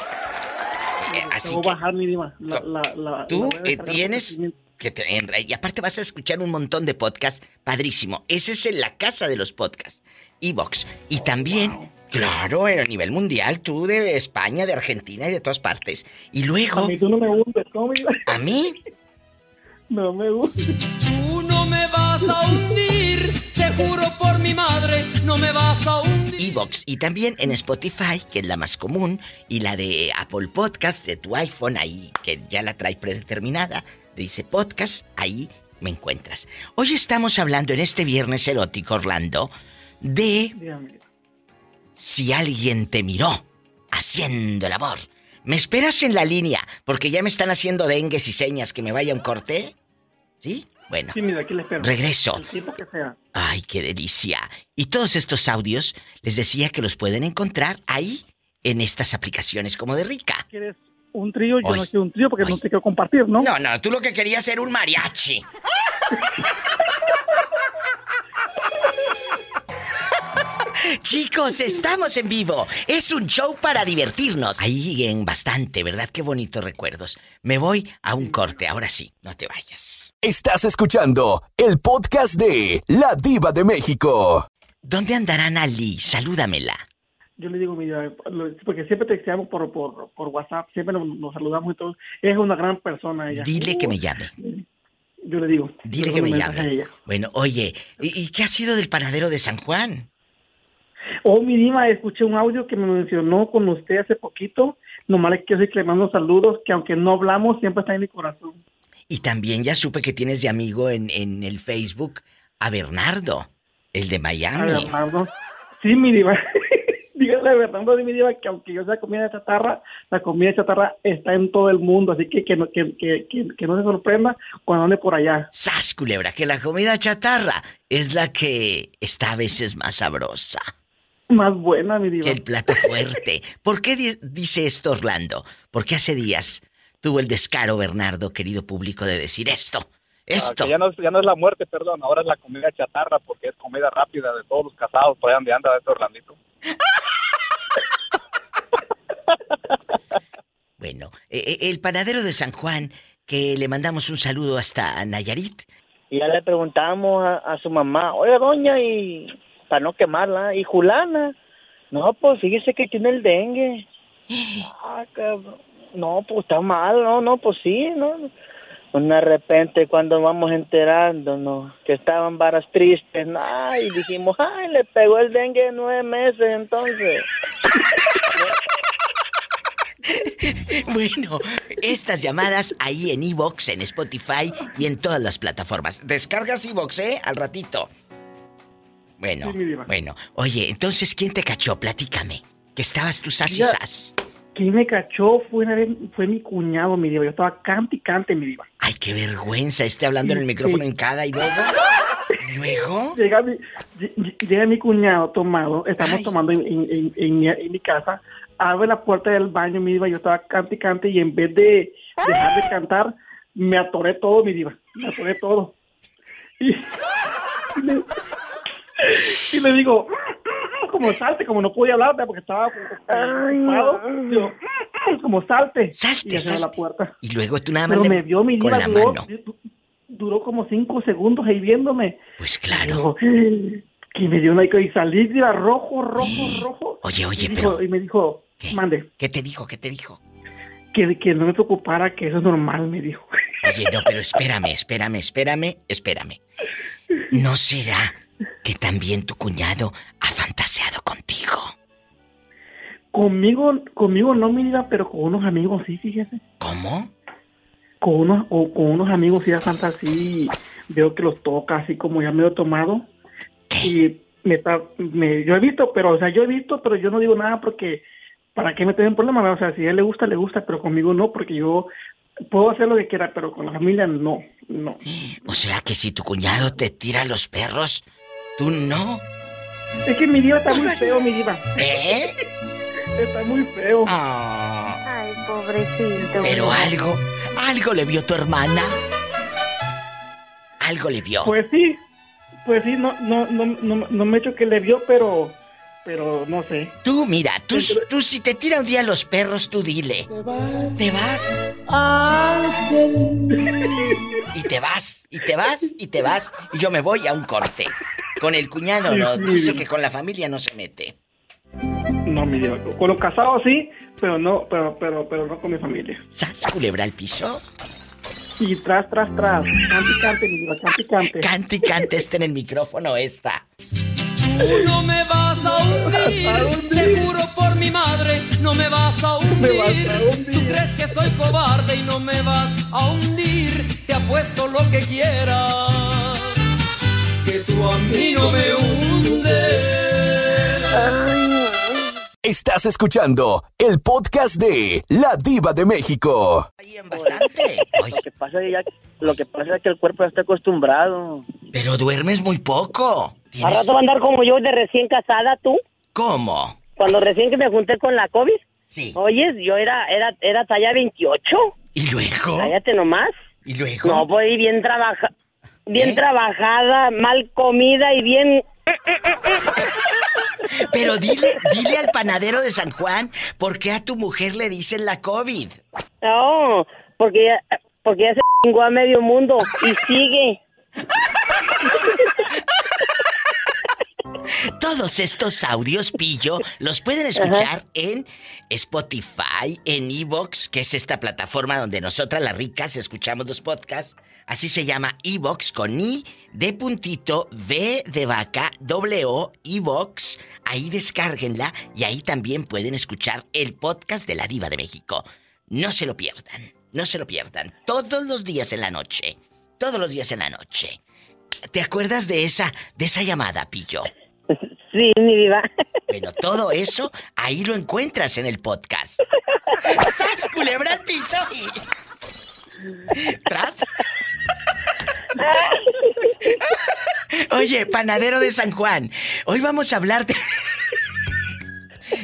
Eh, así que
bajar mi Diva. La, la, la-
tú eh, tienes que te- y aparte vas a escuchar un montón de podcasts padrísimo. Ese es en la casa de los podcasts, Evox. Y también, claro, a nivel mundial, tú de España, de Argentina y de todas partes. Y luego,
A mí tú no me hundes, ¿cómo
a mí,
No me hundes.
Tú no me vas a hundir, te juro por mi madre, no me vas a hundir.
Evox. Y también en Spotify, que es la más común, y la de Apple Podcast de tu iPhone, ahí, que ya la trae predeterminada, dice podcast, ahí me encuentras. Hoy estamos hablando en este viernes erótico, Orlando, de
Dígame.
si alguien te miró haciendo el amor. ¿Me esperas en la línea? Porque ya me están haciendo dengues y señas que me vaya un corte. ¿Sí? Bueno.
Sí, mira, aquí le espero.
Regreso.
El tiempo que sea.
Ay, qué delicia. Y todos estos audios les decía que los pueden encontrar ahí en estas aplicaciones como de rica.
¿Quieres un trío? Yo no quiero un trío porque no te quiero compartir, ¿no?
No, no, tú lo que querías era un mariachi. Chicos, estamos en vivo. Es un show para divertirnos. Ahí en bastante, ¿verdad? Qué bonitos recuerdos. Me voy a un corte, ahora sí, no te vayas.
Estás escuchando el podcast de La Diva de México.
¿Dónde andarán Ali? Salúdamela.
Yo le digo, mira, porque siempre texteamos por, por, por WhatsApp, siempre nos, nos saludamos y todo. Es una gran persona ella.
Dile que me llame.
yo le digo.
Dile que me llame. Bueno, oye, ¿y, y qué ha sido del panadero de San Juan?
Oh, mi Diva, escuché un audio que me mencionó con usted hace poquito. Nomás le quiero decir que le mando saludos, que aunque no hablamos, siempre está en mi corazón.
Y también ya supe que tienes de amigo en, en el Facebook a Bernardo, el de
A
Miami.
Bernardo. Sí, mi Diva. Dígale a Bernardo, mi Diva, que aunque yo sea comida chatarra, la comida chatarra está en todo el mundo. Así que que no, que, que, que, no se sorprenda cuando ande por allá.
¡Sas, culebra! Que la comida chatarra es la que está a veces más sabrosa
Más buena, mi Diva.
que el plato fuerte. ¿Por qué di- dice esto Orlando? Porque hace días tuvo el descaro, Bernardo, querido público, de decir esto. Esto.
Ah, que ya, no es, ya no es la muerte, perdón, ahora es la comida chatarra porque es comida rápida de todos los casados por allá donde anda este Orlandito.
Bueno, eh, eh, el panadero de San Juan, que le mandamos un saludo hasta Nayarit.
Y ya le preguntamos a, a su mamá, oye, doña, y para no quemarla, y Julana, no, pues fíjese que tiene el dengue. Ah, cabrón. No, pues está mal, no, no, pues sí, no. Pues de repente cuando vamos enterándonos que estaban varas tristes, ay, dijimos, ay, le pegó el dengue en nueve meses entonces.
Bueno, estas llamadas ahí en Evox, en Spotify y en todas las plataformas. Descargas Evox, ¿eh? Al ratito. Bueno,
Sí,
bueno. Oye, entonces, ¿quién te cachó? Platícame. Que estabas tú sas y sas.
Quien me cachó fue, una vez- fue mi cuñado, mi Diva. Yo estaba cante y cante, mi Diva.
Ay, qué vergüenza, esté hablando en el micrófono en cada y luego. ¿Y luego?
Llega mi, ll- llega mi cuñado tomado, estamos tomando en, en- en- en mi, casa, abre la puerta del baño, mi diva, yo estaba cante y cante y en vez de dejar de cantar, me atoré todo, mi diva, me atoré todo. Y, y le digo, como salte, como no podía hablar porque estaba ocupado, digo, como salte.
Salte,
y
salte.
la puerta.
Y luego tú nada más
Pero
le-
me vio mi
con la
duró,
mano.
duró como cinco segundos ahí viéndome.
Pues claro.
que me dio una y salí diva, rojo, rojo, rojo.
Oye, oye,
y, dijo-
pero-
y me dijo, mande,
¿Qué te dijo? ¿Qué te dijo?
que, que no me preocupara, que eso es normal, me dijo.
Oye, no, pero espérame, espérame, espérame, espérame. ¿No será que también tu cuñado ha fantaseado contigo?
Conmigo, conmigo no, mi diva, pero con unos amigos sí, fíjese.
¿Cómo?
Con unos, o con unos amigos sí, ya Santa así, veo que los toca así como ya medio tomado. Y me está, me, yo he visto, pero, o sea, yo he visto, pero yo no digo nada porque, ¿para qué me tienen problema? O sea, si a él le gusta, le gusta, pero conmigo no, porque yo puedo hacer lo que quiera, pero con la familia no, no.
O sea que si tu cuñado te tira los perros, tú no.
Es que mi diva está muy feo, mi diva.
¿Eh?
Está muy feo.
Ay, pobrecito.
Pero algo, algo le vio tu hermana. Algo le vio.
Pues sí, pues sí, no, no, no, no, no me he hecho que le vio, pero, pero no sé.
Tú, mira, tú, tú si te tira un día los perros, tú dile. Te vas. Y te vas, y te vas, y te vas. Y yo me voy a un corte. Con el cuñado no,
Sí, sí.
dice que con la familia no se mete.
No, mi diva. Con los casados sí, pero no, pero, pero, pero no con mi familia.
¿Sas culebra al piso?
Y tras, tras, tras. Cante, y cante, mi diva, cante, y cante.
Cante y cante este en el micrófono esta.
Tú no me vas a hundir, te juro por mi madre, no me vas a hundir. Tú crees que soy cobarde y no me vas a hundir, te apuesto lo que quieras, que tú a mí no me hundes.
Estás escuchando el podcast de La Diva de México.
Bastante.
Lo que pasa es, ya- lo que pasa es que el cuerpo ya está acostumbrado.
Pero duermes muy poco.
¿A rato va a andar como yo de recién casada, tú?
¿Cómo?
Cuando recién que me junté con la COVID.
Sí.
Oyes, yo era, era, era talla 28.
¿Y luego?
Cállate nomás.
¿Y luego?
No, pues bien trabaja, bien
¿Eh?
trabajada, mal comida y bien...
Pero dile, dile al panadero de San Juan por qué a tu mujer le dicen la COVID.
No, porque ya, porque ya se chingó a medio mundo y sigue.
Todos estos audios, Pillo, los pueden escuchar en Spotify, en Evox, que es esta plataforma donde nosotras las ricas escuchamos los podcasts. Así se llama Evox con I de puntito V de vaca W Evox. Ahí descárguenla y ahí también pueden escuchar el podcast de la Diva de México. No se lo pierdan, no se lo pierdan. Todos los días en la noche. Todos los días en la noche. ¿Te acuerdas de esa, de esa llamada, Pillo?
Sí, mi vida.
Bueno, todo eso ahí lo encuentras en el podcast. ¡Sas, culebra piso! ¿Tras? Oye, panadero de San Juan, hoy vamos a hablar de,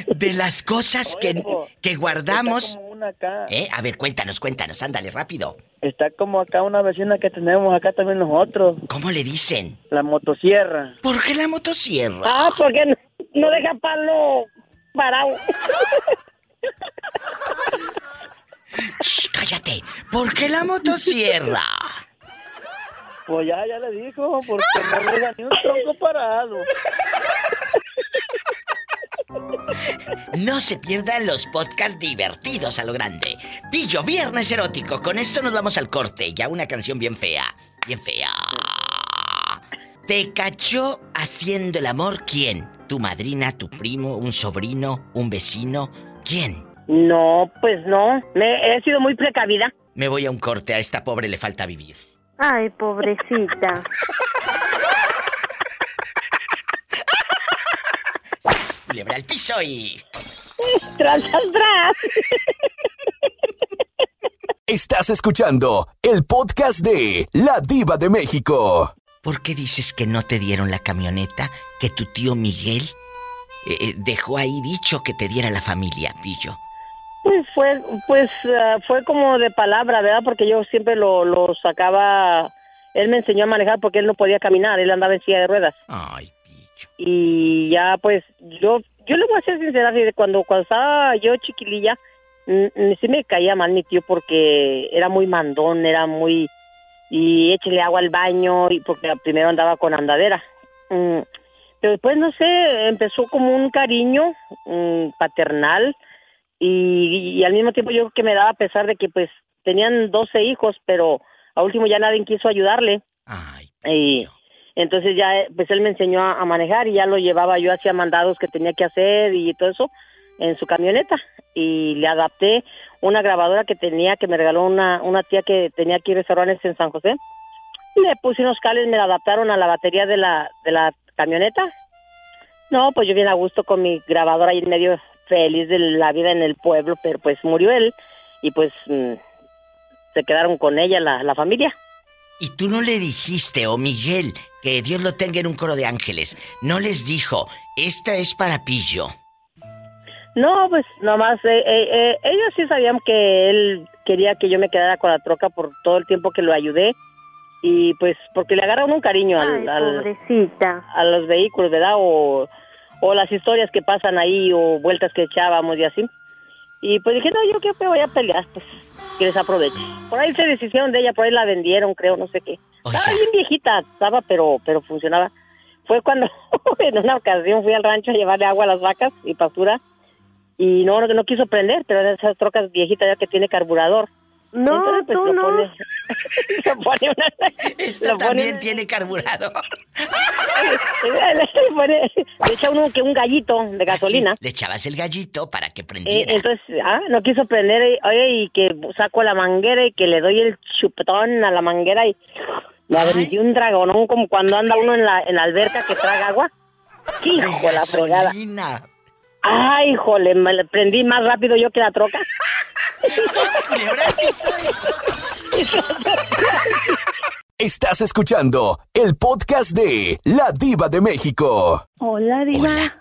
de las cosas que, que guardamos.
Una acá.
¿Eh? A ver, cuéntanos, cuéntanos, ándale, rápido.
Está como acá una vecina que tenemos acá también nosotros.
¿Cómo le dicen?
La motosierra.
¿Por qué la motosierra?
Ah, porque no, no deja palo parado.
Shh, cállate. ¿Por qué la motosierra?
Pues ya, ya le dijo, porque no deja ni un tronco parado.
No se pierdan los podcasts divertidos a lo grande. Pillo, viernes erótico. Con esto nos vamos al corte. Ya una canción bien fea. Bien fea. ¿Te cachó haciendo el amor quién? ¿Tu madrina, tu primo, un sobrino, un vecino? ¿Quién?
No, pues no. Me, he sido muy precavida.
Me voy a un corte. A esta pobre le falta vivir.
Ay, pobrecita.
Culebra al piso y...
Tras, tras, tras.
Estás escuchando el podcast de La Diva de México.
¿Por qué dices que no te dieron la camioneta que tu tío Miguel eh, eh, dejó ahí dicho que te diera la familia, Pillo?
Pues fue, pues ah, fue como de palabra, ¿verdad? Porque yo siempre lo, lo sacaba. Él me enseñó a manejar porque él no podía caminar, él andaba en silla de ruedas.
Ay,
Y ya, pues, yo, yo le voy a ser sincera, cuando, cuando estaba yo chiquililla, mm, mm, sí me caía mal mi tío porque era muy mandón, era muy... Y échele agua al baño, y porque primero andaba con andadera. Mm, Pero después, no sé, empezó como un cariño paternal y, y al mismo tiempo yo creo que me daba a pesar de que pues tenían 12 hijos, pero a último ya nadie quiso ayudarle. Y entonces ya eh, pues él me enseñó a, a manejar y ya lo llevaba yo hacia mandados que tenía que hacer y todo eso en su camioneta y le adapté una grabadora que tenía que me regaló una, una tía que tenía aquí restaurantes en San José. Le puse unos cables, me la adaptaron a la batería de la, de la camioneta. No, pues yo bien a gusto con mi grabadora ahí en medio feliz de la vida en el pueblo, pero pues murió él y pues mm, se quedaron con ella la, la familia.
Y tú no le dijiste, o Miguel, que Dios lo tenga en un coro de ángeles. No les dijo, esta es para Pillo.
No, pues nomás, eh, eh, eh, ellos sí sabían que él quería que yo me quedara con la troca por todo el tiempo que lo ayudé y pues porque le agarraron un cariño al,
Ay,
al-
pobrecita.
a los vehículos, ¿verdad? O, o las historias que pasan ahí o vueltas que echábamos y así. Y pues dije, no, yo que me voy a pelear, pues que les aproveche. Por ahí se deshicieron de ella, por ahí la vendieron, creo, no sé qué. Estaba bien viejita, estaba, pero, pero funcionaba. Fue cuando en una ocasión fui al rancho a llevarle agua a las vacas y pastura y no, no, no quiso prender, pero eran esas trocas viejitas ya que tiene carburador.
No,
Entonces, pues,
tú
lo
no.
pone- lo pone una-
Esta
lo pone-
también tiene carburador.
le, pone- le echa uno que un gallito de gasolina.
Le echabas el gallito para que
Eh,
prendiera.
entonces, ah, no quiso prender, oye, y que saco la manguera y que le doy el chupetón a la manguera y me abrí un dragonón como cuando anda uno en la, en la alberca que traga agua. Hijo, la fregada.
Gasolina.
Ay, híjole, me le prendí más rápido yo que la troca.
Estás escuchando el podcast de La Diva de México.
Hola, Diva.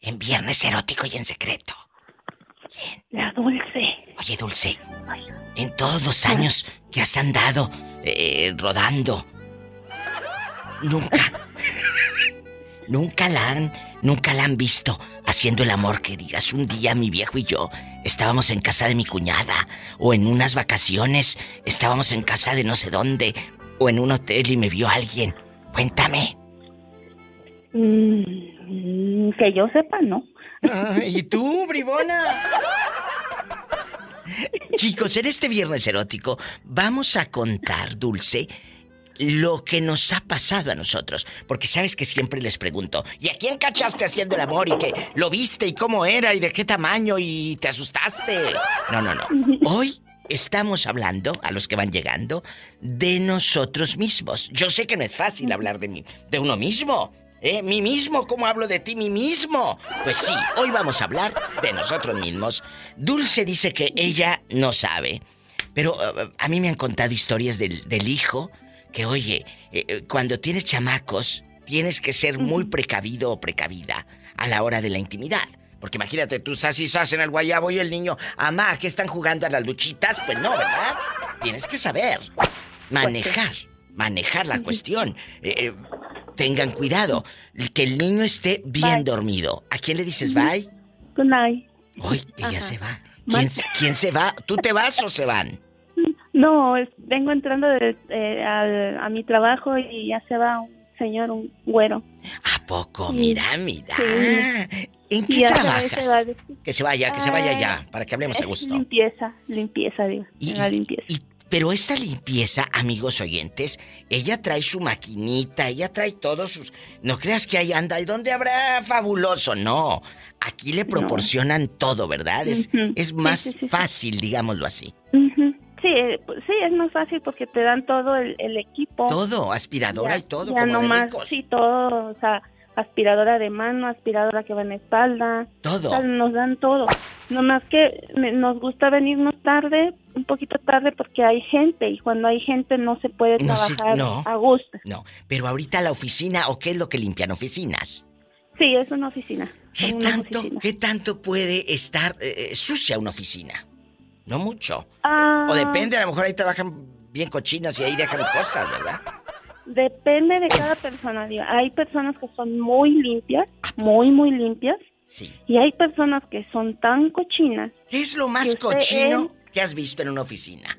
En viernes erótico y en secreto.
La dulce.
Oye, Dulce, en todos los años que has andado eh, rodando, nunca, nunca la han, nunca la han visto haciendo el amor que digas un día mi viejo y yo estábamos en casa de mi cuñada o en unas vacaciones estábamos en casa de no sé dónde o en un hotel y me vio alguien. Cuéntame.
Mm, que yo sepa, no.
Ah, ¿Y tú, bribona? Chicos, en este viernes erótico vamos a contar, Dulce, lo que nos ha pasado a nosotros. Porque sabes que siempre les pregunto, ¿y a quién cachaste haciendo el amor? ¿Y que lo viste? ¿Y cómo era? ¿Y de qué tamaño? ¿Y te asustaste? No, no, no. Hoy estamos hablando, a los que van llegando, de nosotros mismos. Yo sé que no es fácil hablar de mí, de uno mismo. ¿Eh? ¿Mí mismo? ¿Cómo hablo de ti, mí mismo? Pues sí, hoy vamos a hablar de nosotros mismos. Dulce dice que ella no sabe, pero uh, a mí me han contado historias del, del hijo que, oye, eh, eh, cuando tienes chamacos, tienes que ser muy precavido o precavida a la hora de la intimidad. Porque imagínate, tú sas y sas en el guayabo y el niño, amá, ¿qué están jugando a las luchitas? Pues no, ¿verdad? Tienes que saber manejar, manejar la cuestión. Eh, tengan cuidado, que el niño esté bien dormido. ¿A quién le dices bye?
Good night.
Hoy ella se va. ¿Quién, quién se va? ¿Tú te vas o se van?
No, vengo entrando de- eh, al- a mi trabajo y ya se va un señor, un güero.
¿A poco? Mira, mira.
Sí.
¿En qué trabajas?
se va de-
Que se vaya, que se vaya ya, para que hablemos a gusto.
Limpieza, limpieza, digo. la limpieza.
Pero esta limpieza, amigos oyentes, ella trae su maquinita, ella trae todos sus... No creas que ahí anda, ¿y dónde habrá fabuloso? No, aquí le proporcionan todo, ¿verdad? Es, es más
sí, sí, sí.
fácil, digámoslo así.
Sí, eh, pues, sí, es más fácil porque te dan todo el, el equipo.
Todo, aspiradora
Ya-
y todo,
ya
como de
nomás,
ricos.
sí, todo, o sea, aspiradora de mano, aspiradora que va en la espalda.
Todo.
O sea, nos dan todo. Nomás que me- nos gusta venirnos tarde, un poquito tarde porque hay gente y cuando hay gente no se puede
No, sí,
trabajar
no.
a gusto.
No, pero ahorita la oficina, ¿o qué es lo que limpian oficinas?
Sí, es una oficina.
¿Qué
una
tanto,
oficina.
¿Qué tanto puede estar eh, eh, sucia una oficina? No mucho.
Ah,
O depende, a lo mejor ahí trabajan bien cochinas y ahí dejan cosas, ¿verdad?
Depende de cada personalidad. Hay personas que son muy limpias, muy, muy limpias.
Sí.
Y hay personas que son tan cochinas.
¿Qué es lo más
que
cochino
es-
que has visto en una oficina?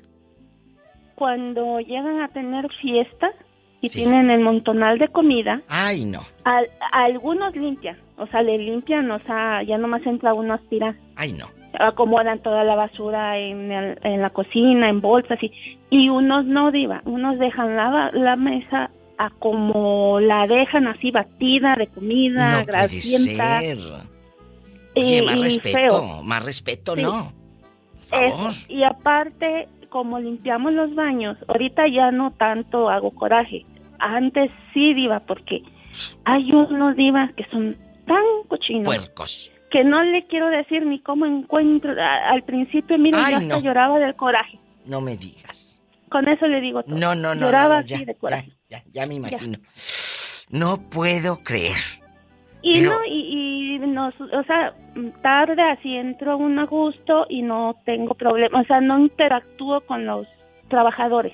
Cuando llegan a tener fiestas y tienen el montonal de comida,
Ay, no.
al- algunos limpian. O sea, le limpian, o sea, ya nomás entra uno a aspirar.
Ay, no.
Acomodan toda la basura en, el- en la cocina, en bolsas y, y unos no, diva. Unos dejan la, la mesa a como la dejan así batida de comida,
No puede ser.
y-
Oye, más respeto, más respeto,
Sí.
no. Por favor.
Eso. Y aparte, como limpiamos los baños, ahorita ya no tanto hago coraje. Antes sí, diva, porque hay unos divas que son tan cochinos
Puercos.
Que no le quiero decir ni cómo encuentro. a- al principio, mire,
Ay,
yo hasta
no.
lloraba del coraje.
No me digas.
Con eso le digo todo.
No, no, no.
Lloraba
no, no, ya,
así de coraje.
Ya, ya, ya me imagino. No puedo creer.
Y
Pero-
no, y, y nos, o sea, tarde así entro un a gusto y no tengo problema, o sea, no interactúo con los trabajadores.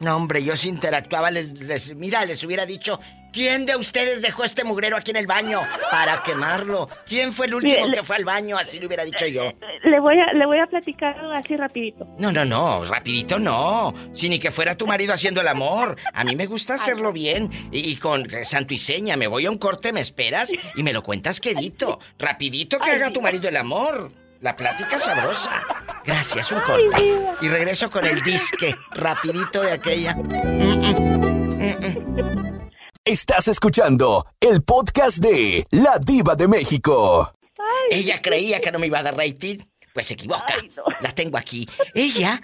No, hombre, yo si interactuaba, les, les- mira, les hubiera dicho, ¿quién de ustedes dejó este mugrero aquí en el baño para quemarlo? ¿Quién fue el último
le-
que fue al baño? Así le hubiera dicho yo.
Le voy a, le voy a platicar así rapidito.
No, no, no, rapidito no. Si ni que fuera tu marido haciendo el amor. A mí me gusta hacerlo bien y, y con santo y seña. Me voy a un corte, me esperas y me lo cuentas quedito. Rapidito que haga tu marido el amor. La plática sabrosa. Gracias, un corte. Y regreso con el disque. Rapidito de aquella.
Estás escuchando el podcast de La Diva de México.
Ella creía que no me iba a dar rating. Pues se equivoca. La tengo aquí. Ella,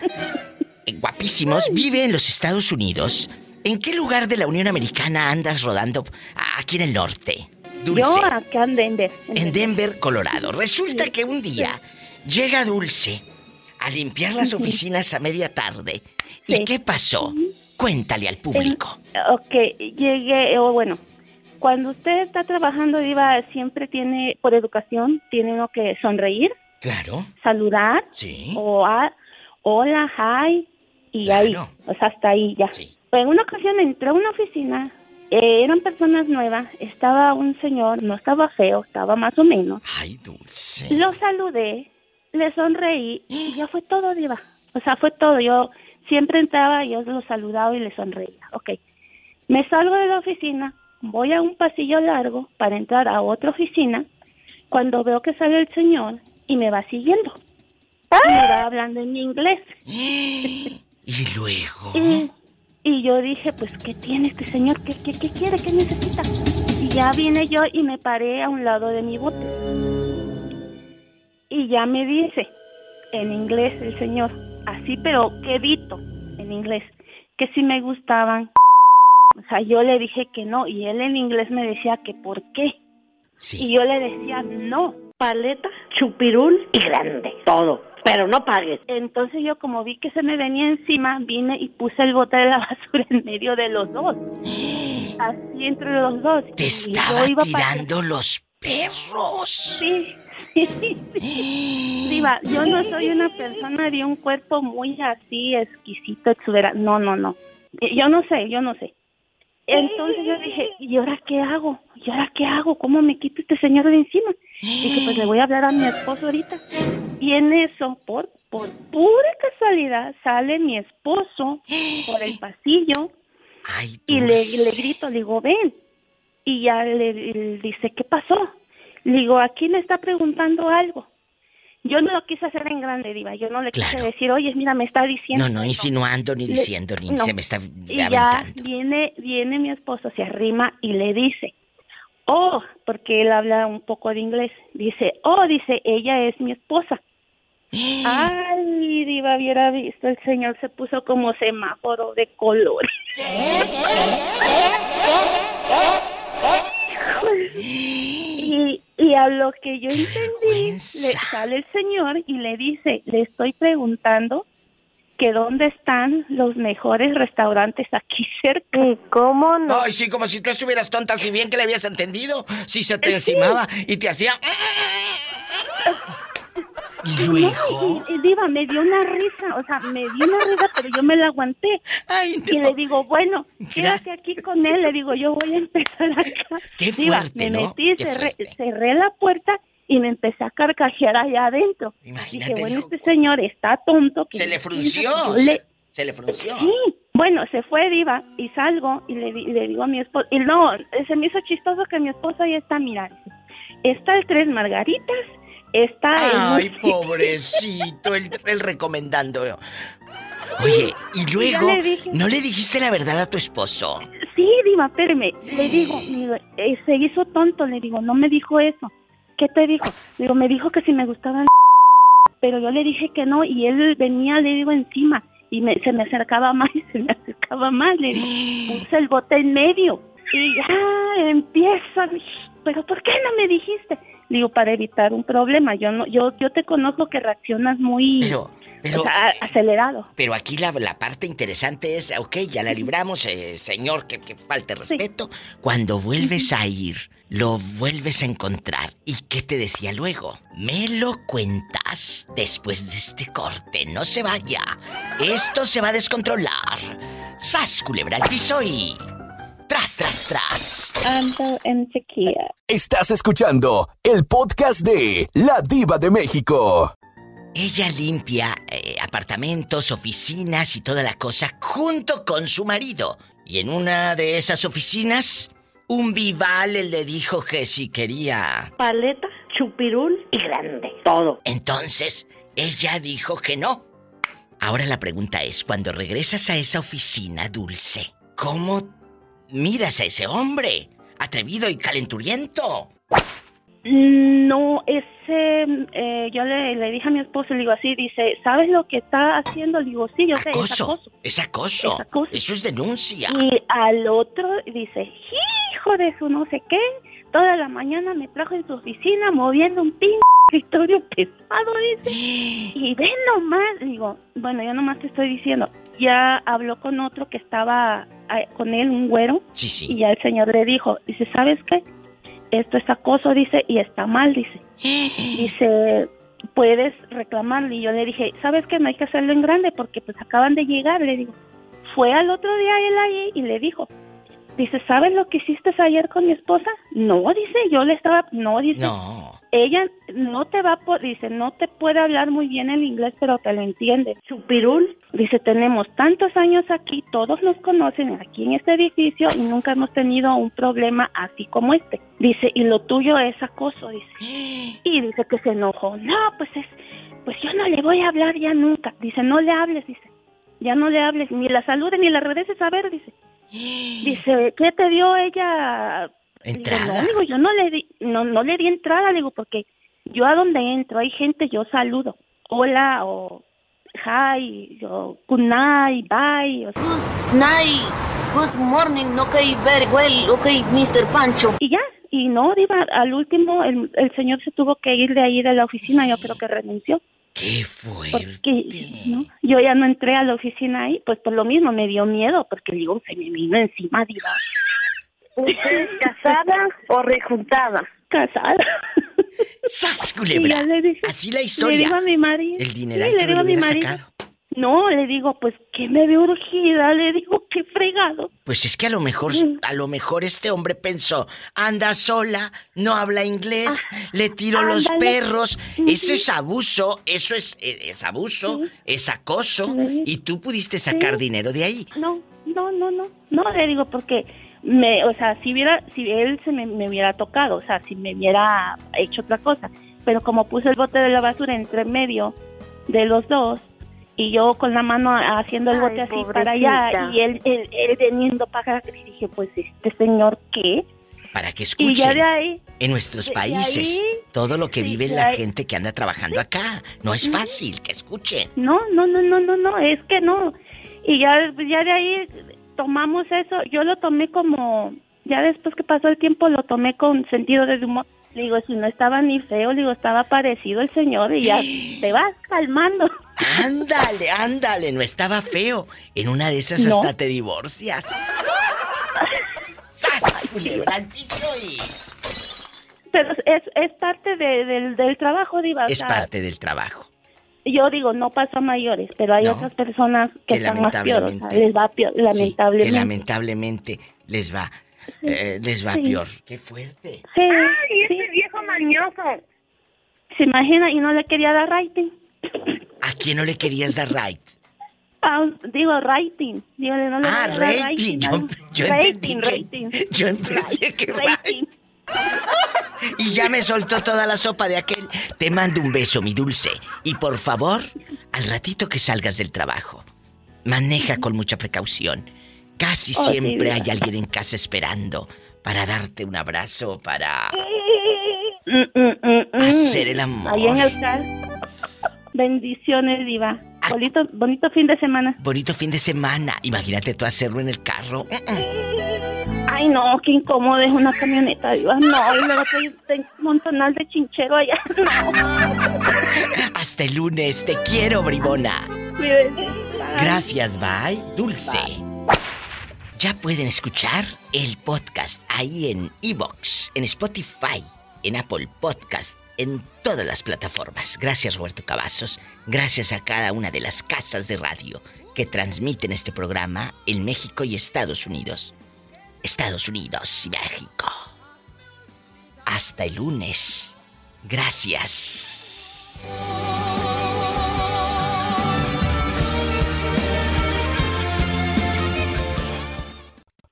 eh, guapísimos, vive en los Estados Unidos. ¿En qué lugar de la Unión Americana andas rodando aquí en el norte? Dulce.
Yo acá en Denver.
En Denver, Colorado. Resulta que un día llega Dulce a limpiar las oficinas a media tarde. ¿Y qué pasó? Cuéntale al público.
Ok, llegué, o bueno, cuando usted está trabajando, Diva, siempre tiene, por educación, tiene uno que sonreír,
Claro.
saludar,
Sí.
o a, hola, hi, y ahí, o sea, hasta ahí ya. En una ocasión entré a una oficina, eh, eran personas nuevas, estaba un señor, no estaba feo, estaba más o menos.
Ay, Dulce.
Lo saludé, le sonreí y ya fue todo, Diva. O sea, fue todo. Yo siempre entraba y yo lo saludaba y le sonreía. Ok. Me salgo de la oficina, voy a un pasillo largo para entrar a otra oficina cuando veo que sale el señor y me va siguiendo. Y me va hablando en inglés.
¿Y luego?
Y, yo dije, pues, ¿qué tiene este señor? ¿Qué, qué, qué quiere? ¿Qué necesita? Y ya vine yo y me paré a un lado de mi bote. Y ya me dice, en inglés el señor, así pero quedito, en inglés, que si me gustaban. O sea, yo le dije que no y él en inglés me decía que por qué. Y yo le decía no. Paleta, chupirul y grande, todo. Pero no pagues. Entonces yo como vi que se me venía encima, vine y puse el bote de la basura en medio de los dos. Así entre los dos.
Te estaba tirando los perros.
Sí. Diva, yo no soy una persona de un cuerpo muy así exquisito, exuberante. No, no, no. Yo no sé, yo no sé. Entonces yo dije, ¿y ahora qué hago? ¿Y ahora qué hago? ¿Cómo me quito este señor de encima? Dije, pues le voy a hablar a mi esposo ahorita. Y en eso, por, por pura casualidad, sale mi esposo por el pasillo y le, le grito, le digo, ven. Y ya le, le dice, ¿qué pasó? Le digo, aquí me está preguntando algo. Yo no lo quise hacer en grande, Diva. Yo no le quise decir, oye, mira, me está diciendo.
No, no, insinuando ni diciendo, ni se me está
y ya viene, viene mi esposo, se arrima y le dice, oh, porque él habla un poco de inglés. Dice, oh, dice, ella es mi esposa. Ay, Diva, hubiera visto, el señor se puso como semáforo de color. y, y a lo que yo entendí, le sale el señor y le dice, le estoy preguntando que dónde están los mejores restaurantes aquí cerca.
cómo no? Ay, sí, como si tú estuvieras tonta, si bien que le habías entendido. Si se te encimaba y te hacía... ¿Y luego?
y, Diva, me dio una risa, o sea, me dio una risa, pero yo me la aguanté. Y le digo, bueno, quédate aquí con él. Le digo, yo voy a empezar acá.
Qué fuerte,
me metí, cerré, cerré, la puerta y me empecé a carcajear allá adentro. Imagínate. Dije, bueno, este señor está tonto.
se le frunció. Se le frunció.
Sí. Bueno, se fue Diva y salgo y le, le digo a mi esposo, y no, se me hizo chistoso que mi esposo ya está mirando. Está el tres margaritas Está
Ay, pobrecito, él, recomendando. Oye, y luego, ¿no le dijiste la verdad a tu esposo?
Sí, Diva, espérame. Le digo, eh, se hizo tonto, le digo, no me dijo eso. ¿Qué te dijo? Digo, me dijo que si me gustaban pero yo le dije que no y él venía, le digo, encima y me, se me acercaba más y se me acercaba más, le digo, puse el bote en medio y ya empieza, pero ¿por qué no me dijiste? digo, para evitar un problema. Yo no, yo, yo te conozco que reaccionas muy acelerado.
Pero aquí la, la, parte interesante es, ok, ya la libramos, eh, señor, que, que, falte respeto. Cuando vuelves a ir, lo vuelves a encontrar. ¿Y qué te decía luego? Me lo cuentas después de este corte. No se vaya. Esto se va a descontrolar. Sas, culebra el piso y... Tras, tras, tras.
Ando en sequía.
Estás escuchando el podcast de La Diva de México.
Ella limpia eh, apartamentos, oficinas y toda la cosa junto con su marido. Y en una de esas oficinas, un vival le dijo que si quería...
Paleta, chupirul y grande, todo.
Entonces, ella dijo que no. Ahora la pregunta es, cuando regresas a esa oficina, Dulce, ¿cómo miras a ese hombre, atrevido y calenturiento.
No, ese, eh, yo le, dije a mi esposo, le digo así, dice, ¿sabes lo que está haciendo? Le digo, sí, yo sé, es acoso.
Es acoso. Eso es denuncia.
Y al otro dice, hijo de su no sé qué, toda la mañana me trajo en su oficina moviendo un pin escritorio pesado, dice. y ven nomás, digo, bueno, yo nomás te estoy diciendo, ya habló con otro que estaba con él, un güero. Y ya el señor le dijo, dice, ¿sabes qué? Esto es acoso, dice, y está mal, dice. dice, puedes reclamarle. Y yo le dije, ¿sabes qué? No hay que hacerlo en grande porque pues acaban de llegar, le digo. Fue al otro día él ahí y le dijo, Dice, ¿sabes lo que hiciste ayer con mi esposa? No, dice, yo le estaba, no, dice.
No.
Ella no te va por, dice, no te puede hablar muy bien el inglés, pero te lo entiende. Chupirul. Dice, tenemos tantos años aquí, todos nos conocen aquí en este edificio y nunca hemos tenido un problema así como este. Dice, y lo tuyo es acoso, dice. Y dice que se enojó. No, pues es, pues yo no le voy a hablar ya nunca. Dice, no le hables, dice. Ya no le hables, ni la saludes ni la regreses a ver, dice. Dice, ¿qué te dio ella?
Entrada.
Digo, no, digo, yo no le di, no, no le di entrada, digo, porque yo a donde entro hay gente, yo saludo. Hola, o hi, o good night, bye. O
Night. Good morning. Okay, very well. Okay, Mr. Pancho.
Y ya, y no, Diva, al último el, el señor se tuvo que ir de ahí de la oficina, yo creo que renunció.
¡Qué fuerte!
Porque ¿no? yo ya no entré a la oficina ahí, pues por lo mismo me dio miedo, porque digo, se me vino encima, Diva.
¿Usted es casada o rejuntada?
Casada.
¡Sas,
Y
culebra!
ya le dije-
Así la
Le
historia.
digo a mi marido.
El
Sí, le
que
digo
lo
a mi
hubiera
marido.
sacado.
No, le digo, pues que me veo urgida, le digo, qué fregado.
Pues es que a lo mejor, a lo mejor este hombre pensó, anda sola, no habla inglés, le tiro los
Ah,
perros. Eso es abuso, eso es, eh, es abuso, es acoso. Y tú pudiste sacar dinero de ahí.
No, no, no, no, no, le digo, porque me, o sea, si hubiera, si él se me, me hubiera tocado, o sea, si me hubiera hecho otra cosa, pero como puse el bote de la basura entre medio de los dos y yo con la mano haciendo el
Ay,
bote así para allá y él, él, él teniendo para acá, y dije, pues este señor qué,
Para que
y
escuchen.
ya de ahí,
En nuestros países,
ahí,
todo lo que
sí,
vive la
ahí.
gente que anda trabajando acá. No es fácil, que escuchen.
No, no, no, no, no, no, es que no. Y ya, ya de ahí tomamos eso, yo lo tomé como, ya después que pasó el tiempo lo tomé con sentido de humor. Le digo, si no estaba ni feo, le digo, estaba parecido el señor y ya te vas calmando.
Ándale, ándale, no estaba feo. En una de esas
No.
hasta te divorcias. ¡Sas! Al piso y-
Pero es, es parte de- del, del trabajo, Diva. o
Es
sea,
parte del trabajo.
Yo digo, no pasó a mayores, pero hay
No.
otras personas que
Que
están más peor, o sea,
lamentablemente-
les va peor,
Sí,
lamentablemente.
que lamentablemente les va, eh, les va
Sí.
peor. ¡Qué fuerte!
Sí,
¡Ay, ese
sí.
viejo mañoso!
¿Se imagina? Y no le quería dar rating.
¿A quién no le querías dar right?
Ah, digo rating. Digo, no le
Ah,
dar
rating. Yo, yo
rating,
entendí que-
rating.
Yo empecé que
Rating.
Y ya me soltó toda la sopa de aquel. Te mando un beso, mi dulce. Y por favor, al ratito que salgas del trabajo, maneja con mucha precaución. Casi
Oh,
siempre hay alguien en casa esperando para darte un abrazo, para
mm, mm, mm.
hacer el amor.
Ahí en el car. Bendiciones, Diva.
Ah.
Bonito, bonito fin de semana.
Bonito fin de semana. Imagínate tú hacerlo en el carro.
Ay, no, qué incómodo es una camioneta, Diva. No, y luego hay un montonal de chinchero allá. No.
Hasta el lunes. Te quiero, bribona.
Bye.
Gracias, bye. Dulce. Ya pueden escuchar el podcast ahí en Evox, en Spotify, en Apple Podcast, en todas las plataformas. Gracias, Roberto Cavazos. Gracias a cada una de las casas de radio que transmiten este programa en México y Estados Unidos. Estados Unidos y México. Hasta el lunes. Gracias.